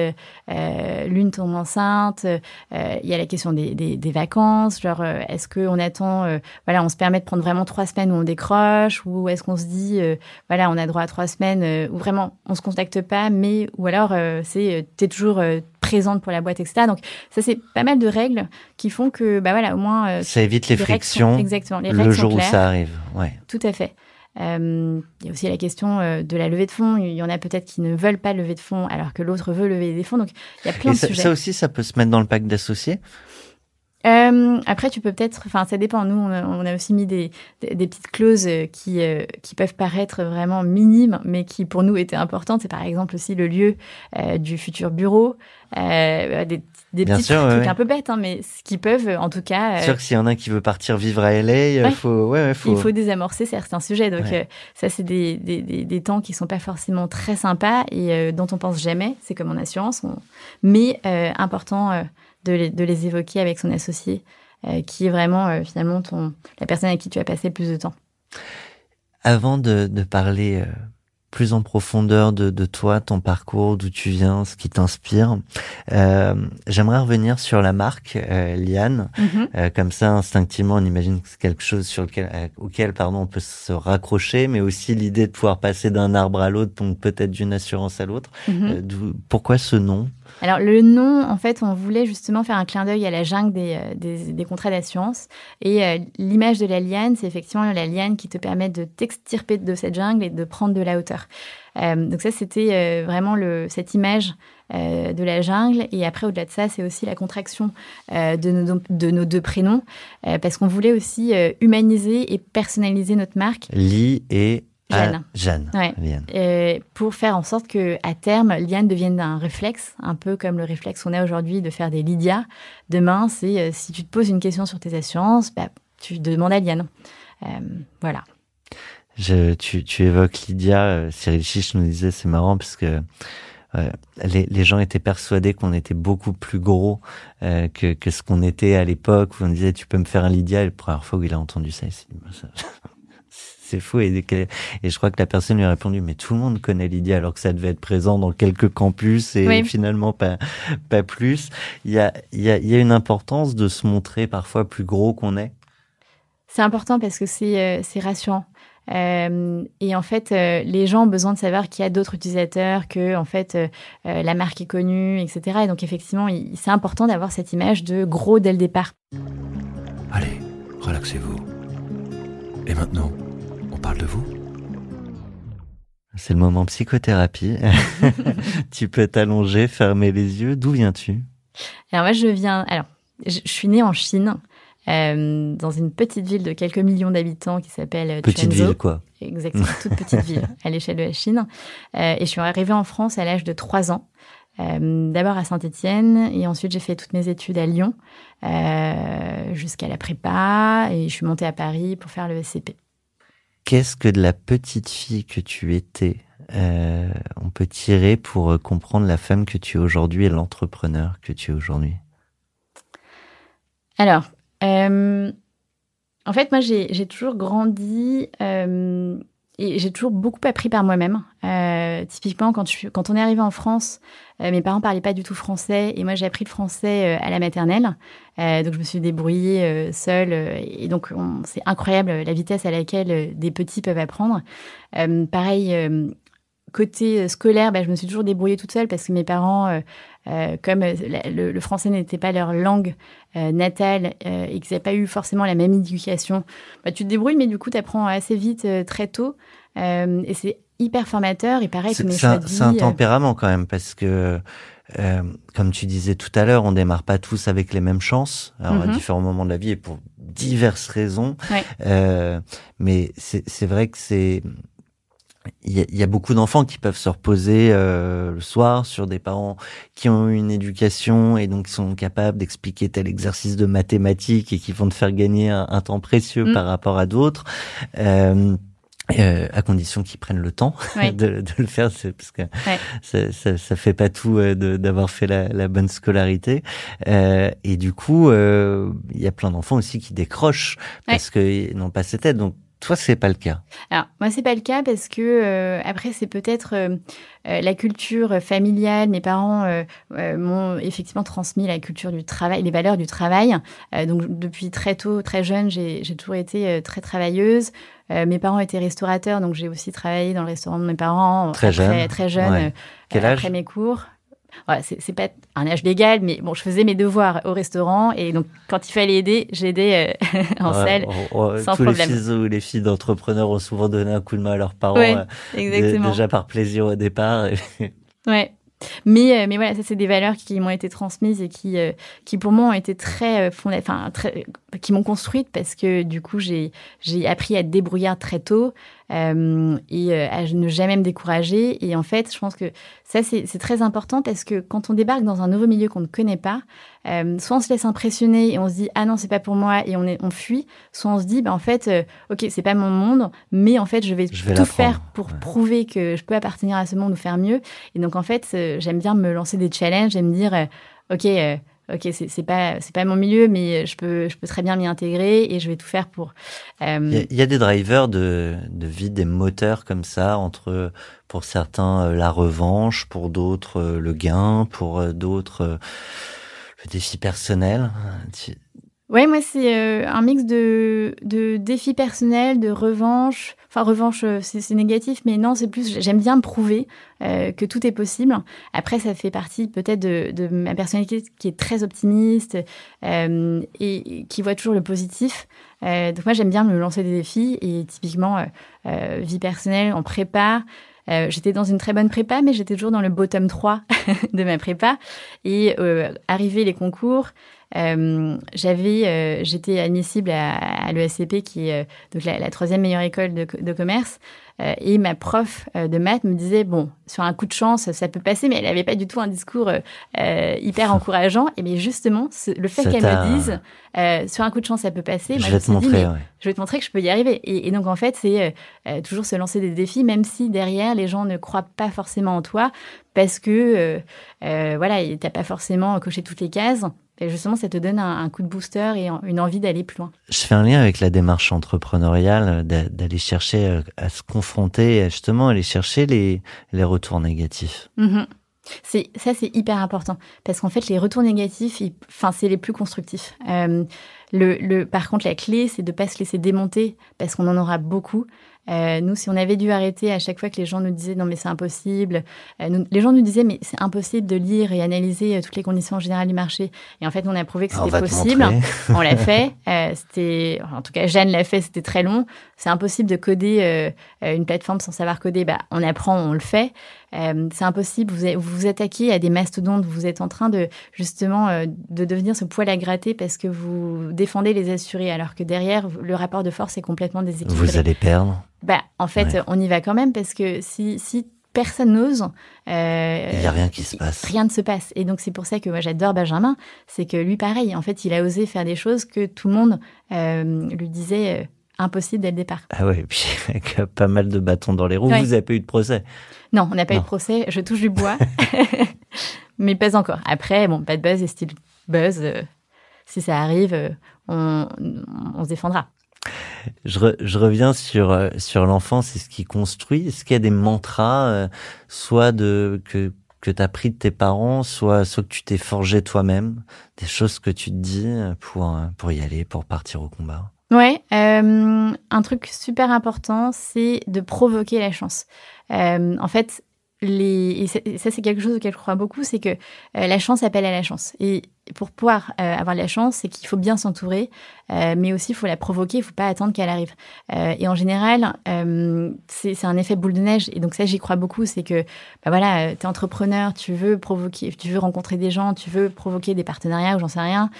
l'une tombe enceinte. il y a la question des, des, des vacances, genre est-ce qu'on attend, voilà, on se permet de prendre vraiment trois semaines où on décroche, ou est-ce qu'on se dit, voilà, on a droit à trois semaines où vraiment on se contacte pas, mais ou alors c'est t'es toujours présente pour la boîte, etc. Donc ça c'est pas mal de règles qui font que bah voilà au moins euh, ça évite les, frictions. exactement. Les le jour où ça arrive. Ouais. Tout à fait. Euh, il y a aussi la question euh, de la levée de fonds. Il y en a peut-être qui ne veulent pas lever de fonds alors que l'autre veut lever des fonds. Donc il y a plein de ça, sujets. Ça aussi, ça peut se mettre dans le pacte d'associés Euh, après, tu peux peut-être, enfin, ça dépend. Nous, on a, aussi mis des, des, petites clauses euh, qui, euh, qui peuvent paraître vraiment minimes, mais qui pour nous étaient importantes. C'est par exemple aussi le lieu euh, du futur bureau, euh, des, des petits trucs un peu bêtes, hein, mais ce qui peuvent, en tout cas. C'est sûr que s'il y en a qui veut partir vivre à LA, il faut, ouais, faut... il faut désamorcer certains sujets. Donc ça, c'est des, des, des, temps qui sont pas forcément très sympas et dont on pense jamais. C'est comme en assurance, mais important de les, de les évoquer avec son associé, euh, qui est vraiment euh, finalement ton, la personne avec qui tu as passé plus de temps. Avant de, de parler euh, plus en profondeur de, de toi, ton parcours, d'où tu viens, ce qui t'inspire. Euh, J'aimerais revenir sur la marque euh, Liane. Mhm. Euh, comme ça, instinctivement, on imagine que c'est quelque chose sur lequel, auquel pardon, on peut se raccrocher, mais aussi l'idée de pouvoir passer d'un arbre à l'autre, donc peut-être d'une assurance à l'autre. Mhm. pourquoi ce nom? Alors le nom, en fait, on voulait justement faire un clin d'œil à la jungle des, des, des contrats d'assurance. Et l'image de la liane, c'est effectivement la liane qui te permet de t'extirper de cette jungle et de prendre de la hauteur. Euh, donc ça, c'était euh, vraiment le, cette image euh, de la jungle. Et après, au-delà de ça, c'est aussi la contraction de nos, de, nos, deux prénoms, parce qu'on voulait aussi humaniser et personnaliser notre marque. Li et Jeanne. Jeanne. Ouais. pour faire en sorte que à terme, Liane devienne un réflexe, un peu comme le réflexe qu'on a aujourd'hui de faire des Lydia. Demain, c'est si tu te poses une question sur tes assurances, bah, tu demandes à Liane. voilà. Je, tu, tu évoques Lydia, euh, Cyril Chiche nous disait, c'est marrant parce que euh, les, les, gens étaient persuadés qu'on était beaucoup plus gros euh, que, que ce qu'on était à l'époque où on disait tu peux me faire un Lydia et la première fois où il a entendu ça, c'est fou et, et je crois que la personne lui a répondu mais tout le monde connaît Lydia alors que ça devait être présent dans quelques campus et finalement pas pas plus il y a il y a, il y a une importance de se montrer parfois plus gros qu'on est c'est important parce que c'est c'est rassurant euh, et en fait, euh, les gens ont besoin de savoir qu'il y a d'autres utilisateurs, que en fait euh, la marque est connue, etc. Et donc effectivement, c'est important d'avoir cette image de gros dès le départ. Allez, relaxez-vous. Et maintenant, parle de vous C'est le moment psychothérapie. tu peux t'allonger, fermer les yeux. D'où viens-tu? Alors moi, je viens. Alors, je suis née en Chine. Euh, dans une petite ville de quelques millions d'habitants qui s'appelle euh, Petite ville, quoi. Exactement, toute petite ville à l'échelle de la Chine. Euh, et je suis arrivée en France à l'âge de 3 ans. Euh, D'abord à Saint-Étienne et ensuite j'ai fait toutes mes études à Lyon euh, jusqu'à la prépa et je suis montée à Paris pour faire le SCP. Qu'est-ce que de la petite fille que tu étais euh, on peut tirer pour comprendre la femme que tu es aujourd'hui et l'entrepreneur que tu es aujourd'hui? Alors, euh, en fait, moi, j'ai toujours grandi euh, et j'ai toujours beaucoup appris par moi-même. Euh, typiquement, quand, on est arrivé en France, euh, mes parents parlaient pas du tout français et moi, j'ai appris le français euh, à la maternelle. donc, je me suis débrouillée seule. et donc, c'est incroyable la vitesse à laquelle des petits peuvent apprendre. pareil, côté scolaire, bah, je me suis toujours débrouillée toute seule parce que mes parents euh, comme euh, le, français n'était pas leur langue euh, natale et qu'ils n'avaient pas eu forcément la même éducation, bah, tu te débrouilles, mais du coup, tu apprends assez vite, très tôt. et c'est hyper formateur. Et pareil, c'est un, un tempérament quand même, parce que comme tu disais tout à l'heure, on démarre pas tous avec les mêmes chances, à mhm. différents moments de la vie et pour diverses raisons. mais c'est vrai que c'est il y, a, beaucoup d'enfants qui peuvent se reposer euh, le soir sur des parents qui ont eu une éducation et donc sont capables d'expliquer tel exercice de mathématiques et qui vont te faire gagner un, temps précieux mm. par rapport à d'autres. Euh, euh, à condition qu'ils prennent le temps de, de, le faire, parce que ça, ça, ça, fait pas tout euh, d'avoir fait la, la, bonne scolarité. Euh, et du coup, euh, il y a plein d'enfants aussi qui décrochent parce qu'ils n'ont pas cette aide. Donc toi, c'est pas le cas. Alors, moi, c'est pas le cas parce que euh, après, c'est peut-être euh, euh, la culture familiale. Mes parents m'ont effectivement transmis la culture du travail, les valeurs du travail. donc, depuis très tôt, très jeune, j'ai toujours été très travailleuse. mes parents étaient restaurateurs, donc j'ai aussi travaillé dans le restaurant de mes parents. Très jeune. Très jeune. Quel âge? Après mes cours voilà, c'est pas un âge légal, mais bon, je faisais mes devoirs au restaurant et donc quand il fallait aider, j'aidais euh, en salle sans tous problème. Les fils ou les filles d'entrepreneurs ont souvent donné un coup de main à leurs parents, euh, exactement. déjà par plaisir au départ. ouais. Mais, mais voilà, ça c'est des valeurs qui m'ont été transmises et qui, qui pour moi ont été très, enfin très, qui m'ont construite parce que du coup j'ai j'ai appris à être débrouillard très tôt euh, et euh, à ne jamais me décourager. Et en fait, je pense que ça, c'est très important parce que quand on débarque dans un nouveau milieu qu'on ne connaît pas, euh, soit on se laisse impressionner et on se dit ah non c'est pas pour moi et on est on fuit, soit on se dit bah en fait euh, ok c'est pas mon monde, mais en fait je vais, tout faire pour prouver que je peux appartenir à ce monde ou faire mieux. Et donc en fait j'aime bien me lancer des challenges et me dire ok ok, c'est pas c'est pas mon milieu, mais je peux je peux très bien m'y intégrer et je vais tout faire pour. Euh, il y, a des drivers de de vie, des moteurs comme ça entre pour certains euh, la revanche, pour d'autres euh, le gain, pour d'autres le défi personnel. Ouais, moi c'est un mix de de défis personnels, de revanche Enfin, revanche, euh, c'est négatif, mais non, c'est plus, j'aime bien prouver euh, que tout est possible. Après, ça fait partie peut-être de, de, ma personnalité qui est très optimiste euh, et, qui voit toujours le positif. Euh, donc moi, j'aime bien me lancer des défis et typiquement, euh, vie personnelle, en prépa. j'étais dans une très bonne prépa, mais j'étais toujours dans le bottom 3 de ma prépa. Et arrivé les concours, euh, j'avais, euh, j'étais admissible à, à l'ESCP, qui est euh, donc la, la, troisième meilleure école de, de commerce. Euh, et ma prof de maths me disait bon, sur un coup de chance, ça peut passer, mais elle n'avait pas du tout un discours hyper encourageant. Et bien justement, le fait qu'elle me dise sur un coup de chance, ça peut passer, je vais te montrer. Je vais te montrer que je peux y arriver. Et, et donc en fait, c'est toujours se lancer des défis, même si derrière les gens ne croient pas forcément en toi, parce que voilà, t'as pas forcément coché toutes les cases. Et justement, ça te donne un, coup de booster et une envie d'aller plus loin. Je fais un lien avec la démarche entrepreneuriale, d'aller chercher euh, à se confronter, justement, aller chercher les, les retours négatifs. Mm-hmm. C'est ça, c'est hyper important parce qu'en fait, les retours négatifs, enfin, c'est les plus constructifs. Euh, le, le, par contre, la clé, c'est de pas se laisser démonter parce qu'on en aura beaucoup. Euh, nous, si on avait dû arrêter à chaque fois que les gens nous disaient non mais c'est impossible, euh, les gens nous disaient mais c'est impossible de lire et analyser euh, toutes les conditions générales du marché. Et en fait, on a prouvé que c'était possible. on l'a fait. Euh, c'était, en tout cas, Jeanne l'a fait. C'était très long. C'est impossible de coder une plateforme sans savoir coder. Bah, on apprend, on le fait. c'est impossible. Vous, vous vous attaquez à des mastodontes. Vous êtes en train de justement de devenir ce poil à gratter parce que vous défendez les assurés, alors que derrière le rapport de force est complètement déséquilibré. Vous allez perdre. Bah, en fait, on y va quand même parce que si, si personne n'ose, euh, il n'y a rien qui se passe. Rien ne se passe. Et donc c'est pour ça que moi j'adore Benjamin, c'est que lui pareil, en fait, il a osé faire des choses que tout le monde euh, lui disait euh, impossible dès le départ. Ah ouais, et puis avec pas mal de bâtons dans les roues, vous n'avez pas eu de procès? Non, on n'a pas eu de procès. Je touche du bois, mais pas encore. Après, bon, pas de buzz et style buzz. si ça arrive, on, on se défendra. Je, reviens sur euh, sur l'enfance et ce qui construit. Est-ce qu'il y a des mantras, euh, soit de que que t'as pris de tes parents, soit soit que tu t'es forgé toi-même, des choses que tu te dis euh, pour pour y aller, pour partir au combat? Ouais, un truc super important, c'est de provoquer la chance. En fait, les, ça c'est quelque chose auquel je crois beaucoup, c'est que la chance appelle à la chance. Et pour pouvoir euh, avoir la chance, c'est qu'il faut bien s'entourer, euh, mais aussi il faut la provoquer, il faut pas attendre qu'elle arrive. et en général, c'est un effet boule de neige. Et donc ça, j'y crois beaucoup, c'est que bah voilà, tu es entrepreneur, tu veux provoquer, tu veux rencontrer des gens, tu veux provoquer des partenariats ou j'en sais rien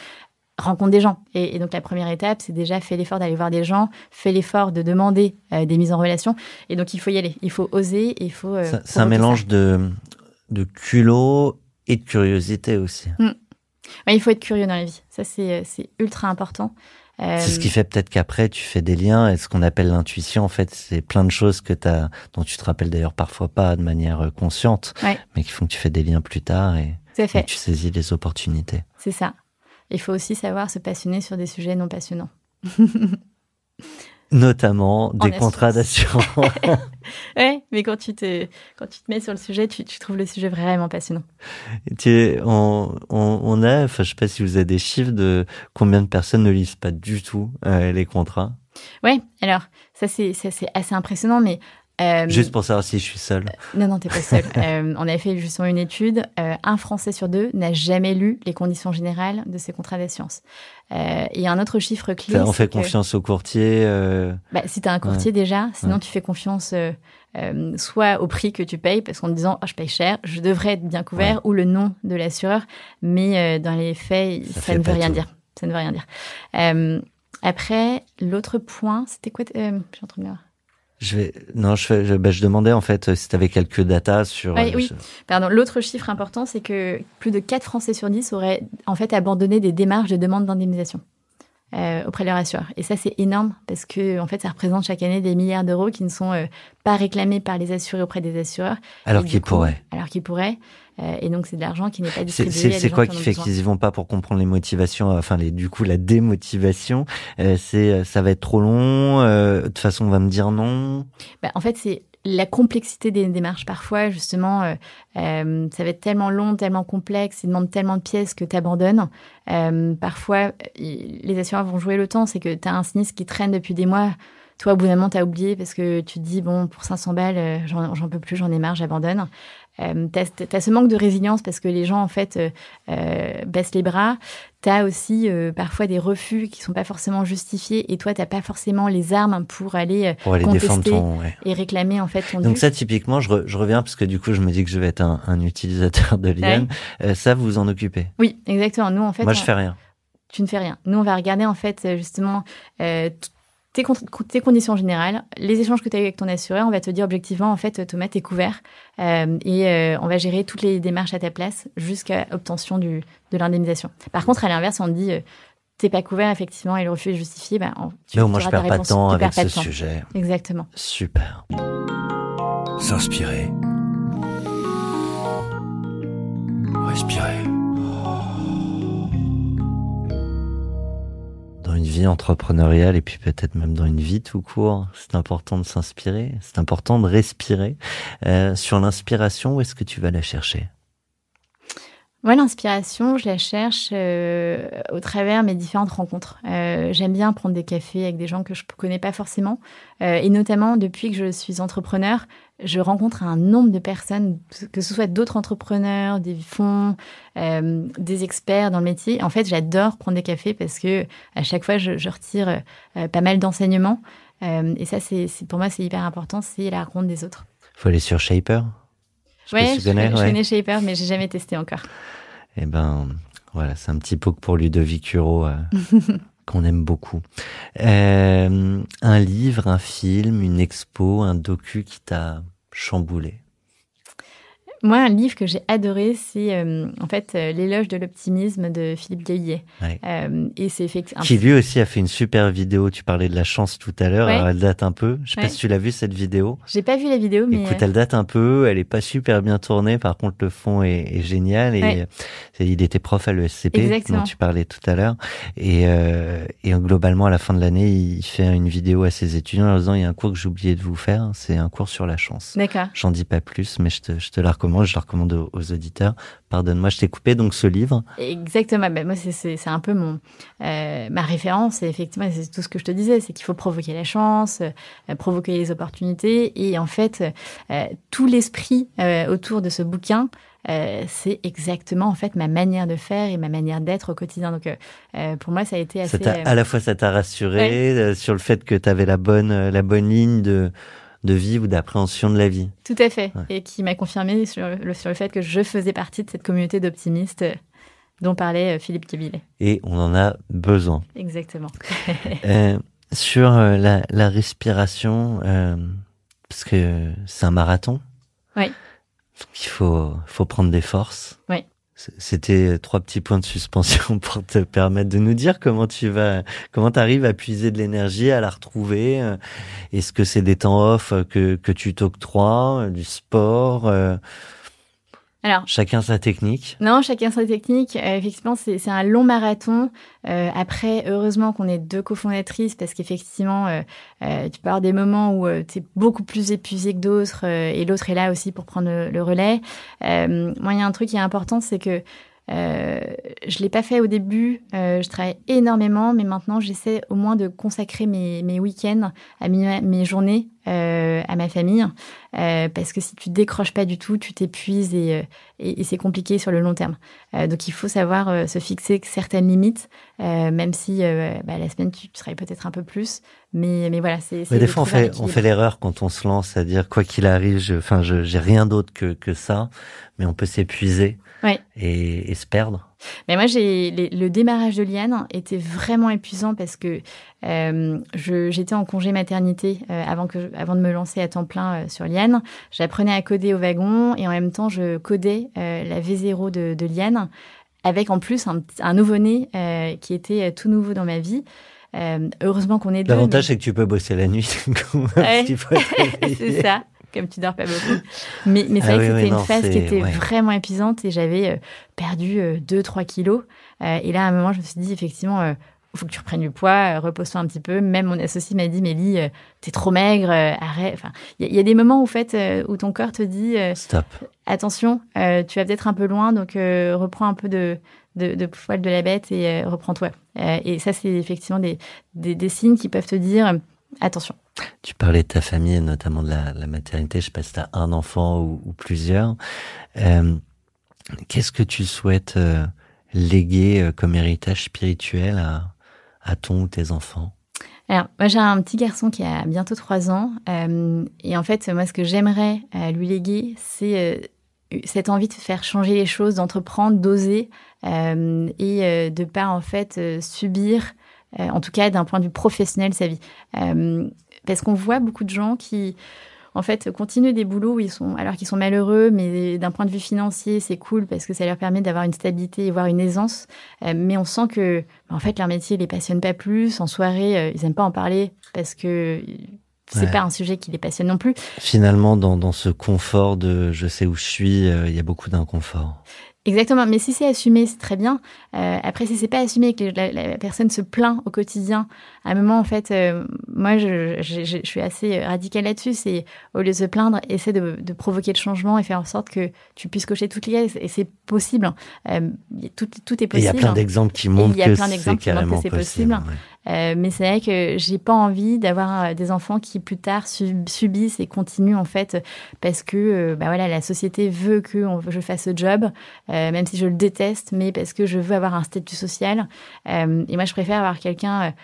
rencontre des gens. Et, donc la première étape, c'est déjà fait l'effort d'aller voir des gens, fait l'effort de demander euh, des mises en relation. Et donc il faut y aller, il faut oser, il faut. Euh, c'est un mélange de de culot et de curiosité aussi. Il faut être curieux dans la vie. Ça c'est c'est ultra important. Euh, c'est ce qui fait peut-être qu'après tu fais des liens et ce qu'on appelle l'intuition en fait c'est plein de choses que as, dont tu te rappelles d'ailleurs parfois pas de manière consciente mais qui font que tu fais des liens plus tard et, et tu saisis les opportunités. C'est ça il faut aussi savoir se passionner sur des sujets non passionnants. Notamment des contrats d'assurance. ouais, mais quand tu te quand tu te mets sur le sujet, tu, tu trouves le sujet vraiment passionnant. Tu, on, on, on a, enfin, je sais pas si vous avez des chiffres de combien de personnes ne lisent pas du tout euh, les contrats. Ouais, alors ça c'est ça c'est assez impressionnant, mais Euh, Juste pour savoir si je suis seule. non, non, t'es pas seule. on avait fait justement une étude. un Français sur deux n'a jamais lu les conditions générales de ses contrats d'assurance. et un autre chiffre clé. on fait confiance au courtier. Bah, si t'as un courtier déjà, sinon tu fais confiance euh, soit au prix que tu payes, parce qu'en disant oh, je paye cher, je devrais être bien couvert, ou le nom de l'assureur, mais euh, dans les faits, ça, ne veut rien dire. Ça ne veut rien dire. Euh, après, l'autre point, c'était quoi Je suis en train de je vais non, je, fais, je, ben, je demandais en fait si tu avais quelques datas sur. Oui, oui. Pardon. L'autre chiffre important, c'est que plus de 4 Français sur 10 auraient en fait abandonné des démarches de demande d'indemnisation. Euh, auprès de leur assureur. Et ça, c'est énorme parce que en fait, ça représente chaque année des milliards d'euros qui ne sont euh, pas réclamés par les assurés auprès des assureurs. Alors qu'ils pourraient. Alors qu'ils pourraient. Euh, et donc, c'est de l'argent qui n'est pas distribué. C'est quoi qui, fait qu'ils y vont pas pour comprendre les motivations, enfin, les, du coup, la démotivation C'est ça va être trop long. de toute façon, on va me dire non. Bah, en fait, c'est la complexité des démarches parfois justement euh, euh, ça va être tellement long tellement complexe il demande tellement de pièces que tu abandonnes euh, parfois les assureurs vont jouer le temps c'est que tu as un sinistre qui traîne depuis des mois toi au bout d'un moment tu as oublié parce que tu te dis bon pour 500 balles j'en peux plus j'en ai marre j'abandonne euh, tu as, ce manque de résilience parce que les gens, en fait, euh, euh, baissent les bras. Tu as aussi parfois des refus qui sont pas forcément justifiés et toi, tu pas forcément les armes pour aller, pour aller contester et réclamer en fait ton Donc ça, typiquement, je, je, reviens parce que du coup, je me dis que je vais être un, un utilisateur de l'IAM. ça, vous vous en occupez? Oui, exactement. Nous, en fait... Moi, je fais rien. Tu ne fais rien. Nous, on va regarder en fait justement tes, tes, conditions générales, les échanges que tu as eu avec ton assureur, on va te dire objectivement, en fait, Thomas, t'es couvert euh, et euh, on va gérer toutes les démarches à ta place jusqu'à obtention du, de l'indemnisation. Par contre, à l'inverse, on te dit, euh, t'es pas couvert, effectivement, et le refus est justifié, ben, tu, Mais au moins, je perds pas de temps avec ce sujet. Exactement. Super. S'inspirer. Respirer. Une vie entrepreneuriale et puis peut-être même dans une vie tout court, c'est important de s'inspirer, c'est important de respirer. Euh, sur l'inspiration, où est-ce que tu vas la chercher? Moi, l'inspiration, je la cherche euh, au travers mes différentes rencontres. Euh, J'aime bien prendre des cafés avec des gens que je ne connais pas forcément. Et notamment, depuis que je suis entrepreneur, je rencontre un nombre de personnes, que ce soit d'autres entrepreneurs, des fonds, euh, des experts dans le métier. En fait, j'adore prendre des cafés parce que à chaque fois, je, je retire euh, pas mal d'enseignements. et ça, c'est pour moi, c'est hyper important, c'est la rencontre des autres. Faut aller sur Shaper Ouais, je, connais, je connais Shaper, mais j'ai jamais testé encore. Eh ben, voilà, c'est un petit peu pour Ludovic euh, qu'on aime beaucoup. Euh, un livre, un film, une expo, un docu qui t'a chamboulé moi, un livre que j'ai adoré, c'est euh, en fait euh, L'éloge de l'optimisme de Philippe Gaillet. Euh, et c'est effectivement. Qui lui aussi a fait une super vidéo. Tu parlais de la chance tout à l'heure. Alors elle date un peu. Je sais pas si tu l'as vu cette vidéo. J'ai pas vu la vidéo, mais. Écoute, elle date un peu. Elle est pas super bien tournée. Par contre, le fond est, est génial. Et il était prof à l'ESCP, dont tu parlais tout à l'heure. Et, et globalement, à la fin de l'année, il fait une vidéo à ses étudiants en disant il y a un cours que j'ai oublié de vous faire. C'est un cours sur la chance. D'accord. J'en dis pas plus, mais je te, je te la recommande je le recommande aux, auditeurs. Pardonne-moi, je t'ai coupé donc ce livre. Exactement. Ben, moi, c'est un peu mon euh, ma référence. Et effectivement, c'est tout ce que je te disais, c'est qu'il faut provoquer la chance, euh, provoquer les opportunités. Et en fait, euh, tout l'esprit autour de ce bouquin, c'est exactement en fait ma manière de faire et ma manière d'être au quotidien. Donc pour moi, ça a été assez. à la fois, ça t'a rassuré sur le fait que tu avais la bonne la bonne ligne de de vie ou d'appréhension de la vie. Tout à fait. Et qui m'a confirmé sur le, sur le fait que je faisais partie de cette communauté d'optimistes euh, dont parlait euh, Philippe Kébillet. Et on en a besoin. Exactement. euh, sur la, la, respiration, parce que c'est un marathon. Oui. il faut, faut prendre des forces. Oui. C'était trois petits points de suspension pour te permettre de nous dire comment tu vas, comment tu arrives à puiser de l'énergie, à la retrouver. Euh, est-ce que c'est des temps off que, que tu t'octroies, euh, du sport euh, alors, chacun sa technique. Non, chacun sa technique. Euh, effectivement, c'est un long marathon. Euh, après, heureusement qu'on est deux cofondatrices parce qu'effectivement, euh, tu peux avoir des moments où tu es beaucoup plus épuisé que d'autres et l'autre est là aussi pour prendre le, relais. moi, il y a un truc qui est important, c'est que Euh, je l'ai pas fait au début. Euh, je travaille énormément, mais maintenant j'essaie au moins de consacrer mes, mes week-ends à mes, mes journées euh, à ma famille, parce que si tu décroches pas du tout, tu t'épuises et, et, et c'est compliqué sur le long terme. Donc il faut savoir se fixer certaines limites, même si bah, la semaine tu, tu travailles peut-être un peu plus, mais mais voilà c'est. Mais des fois on fait on fait l'erreur quand on se lance à dire quoi qu'il arrive, je, enfin j'ai rien d'autre que que ça, mais on peut s'épuiser ouais. et, et se perdre. Mais moi, j'ai le démarrage de Liane était vraiment épuisant parce que euh, j'étais en congé maternité euh, avant que avant de me lancer à temps plein euh, sur Liane. J'apprenais à coder au wagon et en même temps, je codais euh, la V0 de, de Liane avec en plus un, un nouveau-né qui était tout nouveau dans ma vie. heureusement qu'on est deux. L'avantage, mais... c'est que tu peux bosser la nuit. C'est ça comme tu dors pas beaucoup. Mais, mais c'est ah vrai oui, que c'était oui, une non, phase qui était ouais. vraiment épuisante et j'avais euh, perdu 2-3 euh, kilos. Euh, et là, à un moment, je me suis dit, effectivement, il faut que tu reprennes du poids, repose-toi un petit peu. Même mon associé m'a dit, Mélie, t'es trop maigre, arrête. Enfin, il y, y, a des moments où, fait, où ton corps te dit, Stop. attention, tu vas peut-être un peu loin, donc reprends un peu de, de, de poil de la bête et reprends-toi. et ça, c'est effectivement des, des, des signes qui peuvent te dire, attention. Tu parlais de ta famille, notamment de la, la maternité. Je sais pas si tu as un enfant ou, ou plusieurs. Euh, Qu'est-ce que tu souhaites euh, léguer euh, comme héritage spirituel à, à ton ou tes enfants? Alors, moi, j'ai un petit garçon qui a bientôt trois ans. Euh, et en fait, moi, ce que j'aimerais euh, lui léguer, c'est euh, cette envie de faire changer les choses, d'entreprendre, d'oser et de pas, en fait, subir, en tout cas d'un point de vue professionnel, sa vie parce qu'on voit beaucoup de gens qui en fait continuent des boulots où ils sont alors qu'ils sont malheureux mais d'un point de vue financier c'est cool parce que ça leur permet d'avoir une stabilité et voir une aisance euh, mais on sent que en fait leur métier les passionne pas plus en soirée euh, ils aiment pas en parler parce que c'est ouais. pas un sujet qui les passionne non plus. Finalement, dans, dans ce confort de je sais où je suis, euh, il y a beaucoup d'inconfort. Exactement, mais si c'est assumé, c'est très bien. Euh, après, si c'est pas assumé, que la, la, personne se plaint au quotidien, à un moment, en fait, euh, moi, je, je, je, suis assez radicale là-dessus. C'est au lieu de se plaindre, essaie de, de, provoquer le changement et faire en sorte que tu puisses cocher toutes les cases. Et c'est possible. Euh, tout, tout est possible. Il y a plein d'exemples qui montrent que c'est possible. possible. Ouais. Euh, mais c'est vrai que j'ai pas envie d'avoir euh, des enfants qui plus tard sub subissent et continuent en fait parce que euh, bah voilà la société veut que on, je fasse ce job, euh, même si je le déteste, mais parce que je veux avoir un statut social. Euh, et moi, je préfère avoir quelqu'un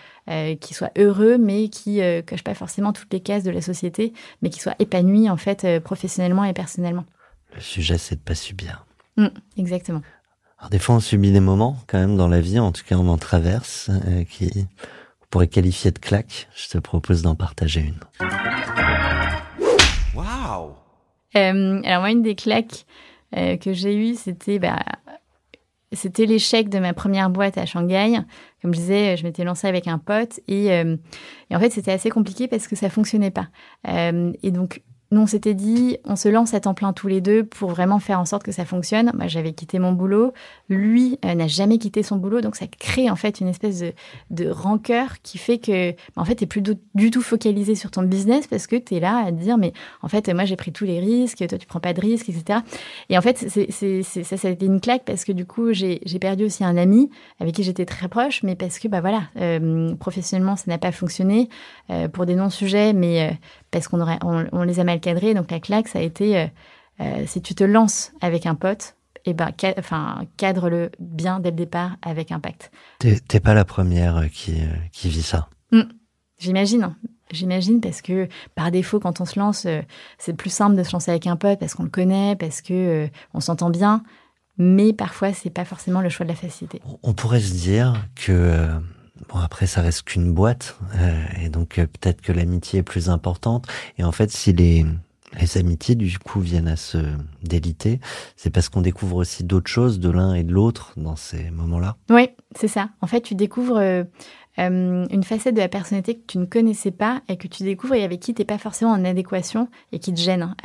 qui soit heureux, mais qui coche pas forcément toutes les cases de la société, mais qui soit épanoui en fait professionnellement et personnellement. Le sujet, c'est de pas subir. Mmh, exactement. Alors des fois, on subit des moments quand même dans la vie, en tout cas on en traverse, euh, qui on pourrait qualifier de claque. Je te propose d'en partager une. Waouh euh, Alors moi, une des claques euh, que j'ai eues, c'était bah, c'était l'échec de ma première boîte à Shanghai. Comme je disais, je m'étais lancée avec un pote et, euh, et en fait, c'était assez compliqué parce que ça fonctionnait pas. Euh, et donc, nous, on s'était dit, on se lance à temps plein tous les deux pour vraiment faire en sorte que ça fonctionne. Moi, j'avais quitté mon boulot. Lui euh, n'a jamais quitté son boulot. Donc, ça crée en fait une espèce de, de rancœur qui fait que, en fait, tu plus du, tout focalisé sur ton business parce que tu es là à te dire, mais en fait, moi, j'ai pris tous les risques, toi, tu prends pas de risques, etc. Et en fait, c'est, c'est, c'est, ça, ça a été une claque parce que du coup, j'ai, j'ai perdu aussi un ami avec qui j'étais très proche, mais parce que, bah voilà, euh, professionnellement, ça n'a pas fonctionné euh, pour des non-sujets, mais parce qu'on aurait, on, on les a mal cadré. Donc la claque, ça a été, euh, euh, si tu te lances avec un pote, et eh ben, ca enfin, cadre-le bien dès le départ avec impact. T'es pas la première qui, qui vit ça. Mmh. J'imagine. J'imagine parce que par défaut, quand on se lance, euh, c'est plus simple de se lancer avec un pote parce qu'on le connaît, parce que euh, on s'entend bien. Mais parfois, c'est pas forcément le choix de la facilité. On pourrait se dire que euh, Bon, après, ça reste qu'une boîte, euh, et donc euh, peut-être que l'amitié est plus importante. Et en fait, si les, amitiés, du coup, viennent à se déliter, c'est parce qu'on découvre aussi d'autres choses de l'un et de l'autre dans ces moments-là. Oui, c'est ça. En fait, tu découvres euh, une facette de la personnalité que tu ne connaissais pas et que tu découvres et avec qui tu n'es pas forcément en adéquation et qui te gêne.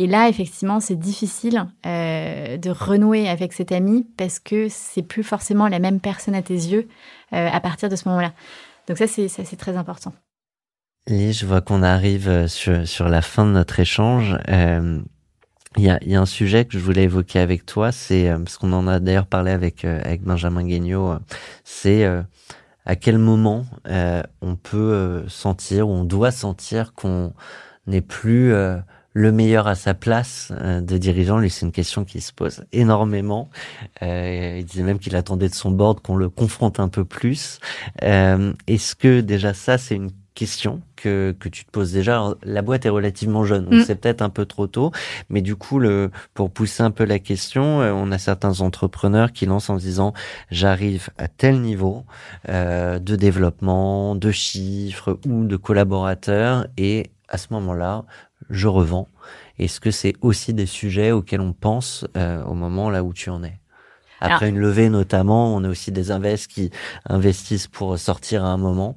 Et là, effectivement, c'est difficile euh, de renouer avec cet ami parce que c'est plus forcément la même personne à tes yeux euh, à partir de ce moment-là. Donc ça, c'est très important. Et je vois qu'on arrive sur, sur la fin de notre échange. Euh, il y a, y a, un sujet que je voulais évoquer avec toi, c'est parce qu'on en a d'ailleurs parlé avec avec Benjamin Guignot, c'est à quel moment on peut sentir ou on doit sentir qu'on n'est plus le meilleur à sa place euh, de dirigeant Lui, c'est une question qui se pose énormément. Euh, il disait même qu'il attendait de son board qu'on le confronte un peu plus. Euh, Est-ce que déjà ça, c'est une question que, que tu te poses déjà? la boîte est relativement jeune, donc mm. c'est peut-être un peu trop tôt, mais du coup, le, pour pousser un peu la question, euh, on a certains entrepreneurs qui lancent en disant j'arrive à tel niveau euh, de développement, de chiffres ou de collaborateurs, et à ce moment-là, je revends Est-ce que c'est aussi des sujets auxquels on pense euh, au moment là où tu en es? Après une levée notamment, on a aussi des invests qui investissent pour sortir à un moment.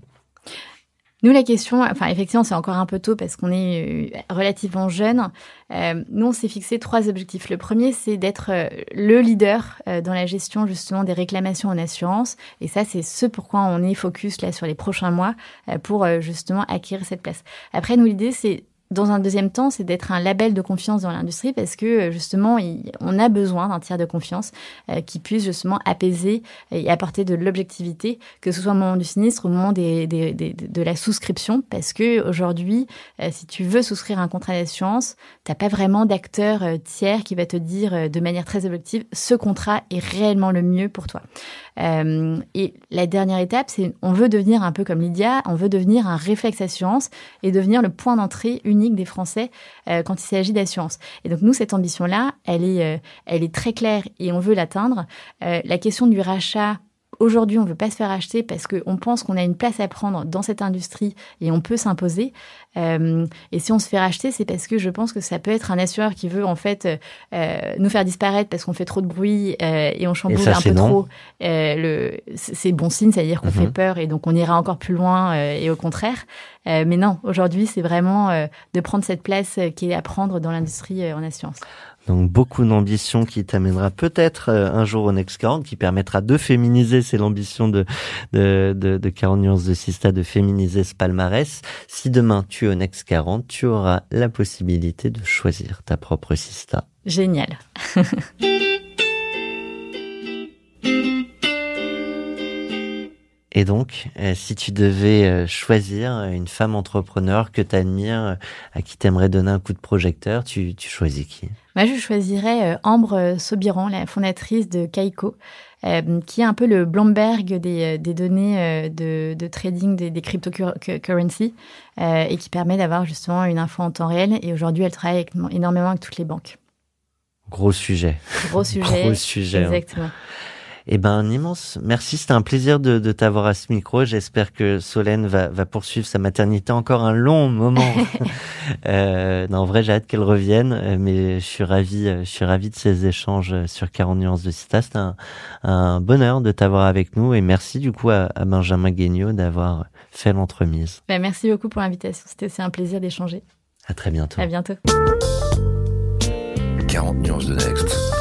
Nous, la question, enfin, effectivement, c'est encore un peu tôt parce qu'on est euh, relativement jeune. Euh, nous, on s'est fixé trois objectifs. Le premier, c'est d'être euh, le leader dans la gestion, justement, des réclamations en assurance. Et ça, c'est ce pourquoi on est focus, là, sur les prochains mois, pour, justement, acquérir cette place. Après, nous, l'idée, c'est dans un deuxième temps, c'est d'être un label de confiance dans l'industrie parce que euh, justement, on a besoin d'un tiers de confiance euh, qui puisse justement apaiser et apporter de l'objectivité, que ce soit au moment du sinistre, au moment de la souscription, parce que aujourd'hui, euh, si tu veux souscrire un contrat d'assurance, t'as pas vraiment d'acteur tiers qui va te dire de manière très objective ce contrat est réellement le mieux pour toi. Euh, et la dernière étape, c'est on veut devenir un peu comme Lydia, on veut devenir un réflexe assurance et devenir le point d'entrée unique des Français euh, quand il s'agit d'assurance. Et donc nous, cette ambition-là, elle est, euh, elle est très claire et on veut l'atteindre. la question du rachat Aujourd'hui, on ne veut pas se faire acheter parce qu'on pense qu'on a une place à prendre dans cette industrie et on peut s'imposer. Euh, et si on se fait racheter, c'est parce que je pense que ça peut être un assureur qui veut en fait euh, nous faire disparaître parce qu'on fait trop de bruit euh, et on chamboule un peu trop. Euh, c'est bon signe, c'est-à-dire qu'on mhm. fait peur et donc on ira encore plus loin euh, et au contraire. Euh, mais non, aujourd'hui, c'est vraiment de prendre cette place qui est à prendre dans l'industrie en assurance. Donc beaucoup d'ambition qui t'amènera peut-être euh, un jour au Next 40, qui permettra de féminiser, c'est l'ambition de, de, de, de 40 nuances de Sista, de féminiser ce palmarès. Si demain tu es au Next 40, tu auras la possibilité de choisir ta propre Sista. Génial. Et donc, euh, si tu devais euh, choisir une femme entrepreneur que tu admires, à qui tu aimerais donner un coup de projecteur, tu, tu choisis qui? Moi, je choisirais euh, Ambre Sobiran, la fondatrice de Kaiko, qui est un peu le Bloomberg des, des données de, de, trading des, des cryptocurrencies et qui permet d'avoir justement une info en temps réel. Et aujourd'hui, elle travaille énormément avec toutes les banques. Gros sujet. Gros sujet. Gros sujet. Hein. Eh ben, un immense merci. C'était un plaisir de, de t'avoir à ce micro. J'espère que Solène va, va, poursuivre sa maternité encore un long moment. euh, non, en vrai, j'ai hâte qu'elle revienne, euh, mais je suis ravi, euh, je suis ravi de ces échanges sur 40 nuances de Cita. C'était un, un, bonheur de t'avoir avec nous et merci du coup à, à Benjamin Guignot d'avoir fait l'entremise. Ben, merci beaucoup pour l'invitation. C'était aussi un plaisir d'échanger. À très bientôt. À bientôt. 40 nuances de Next.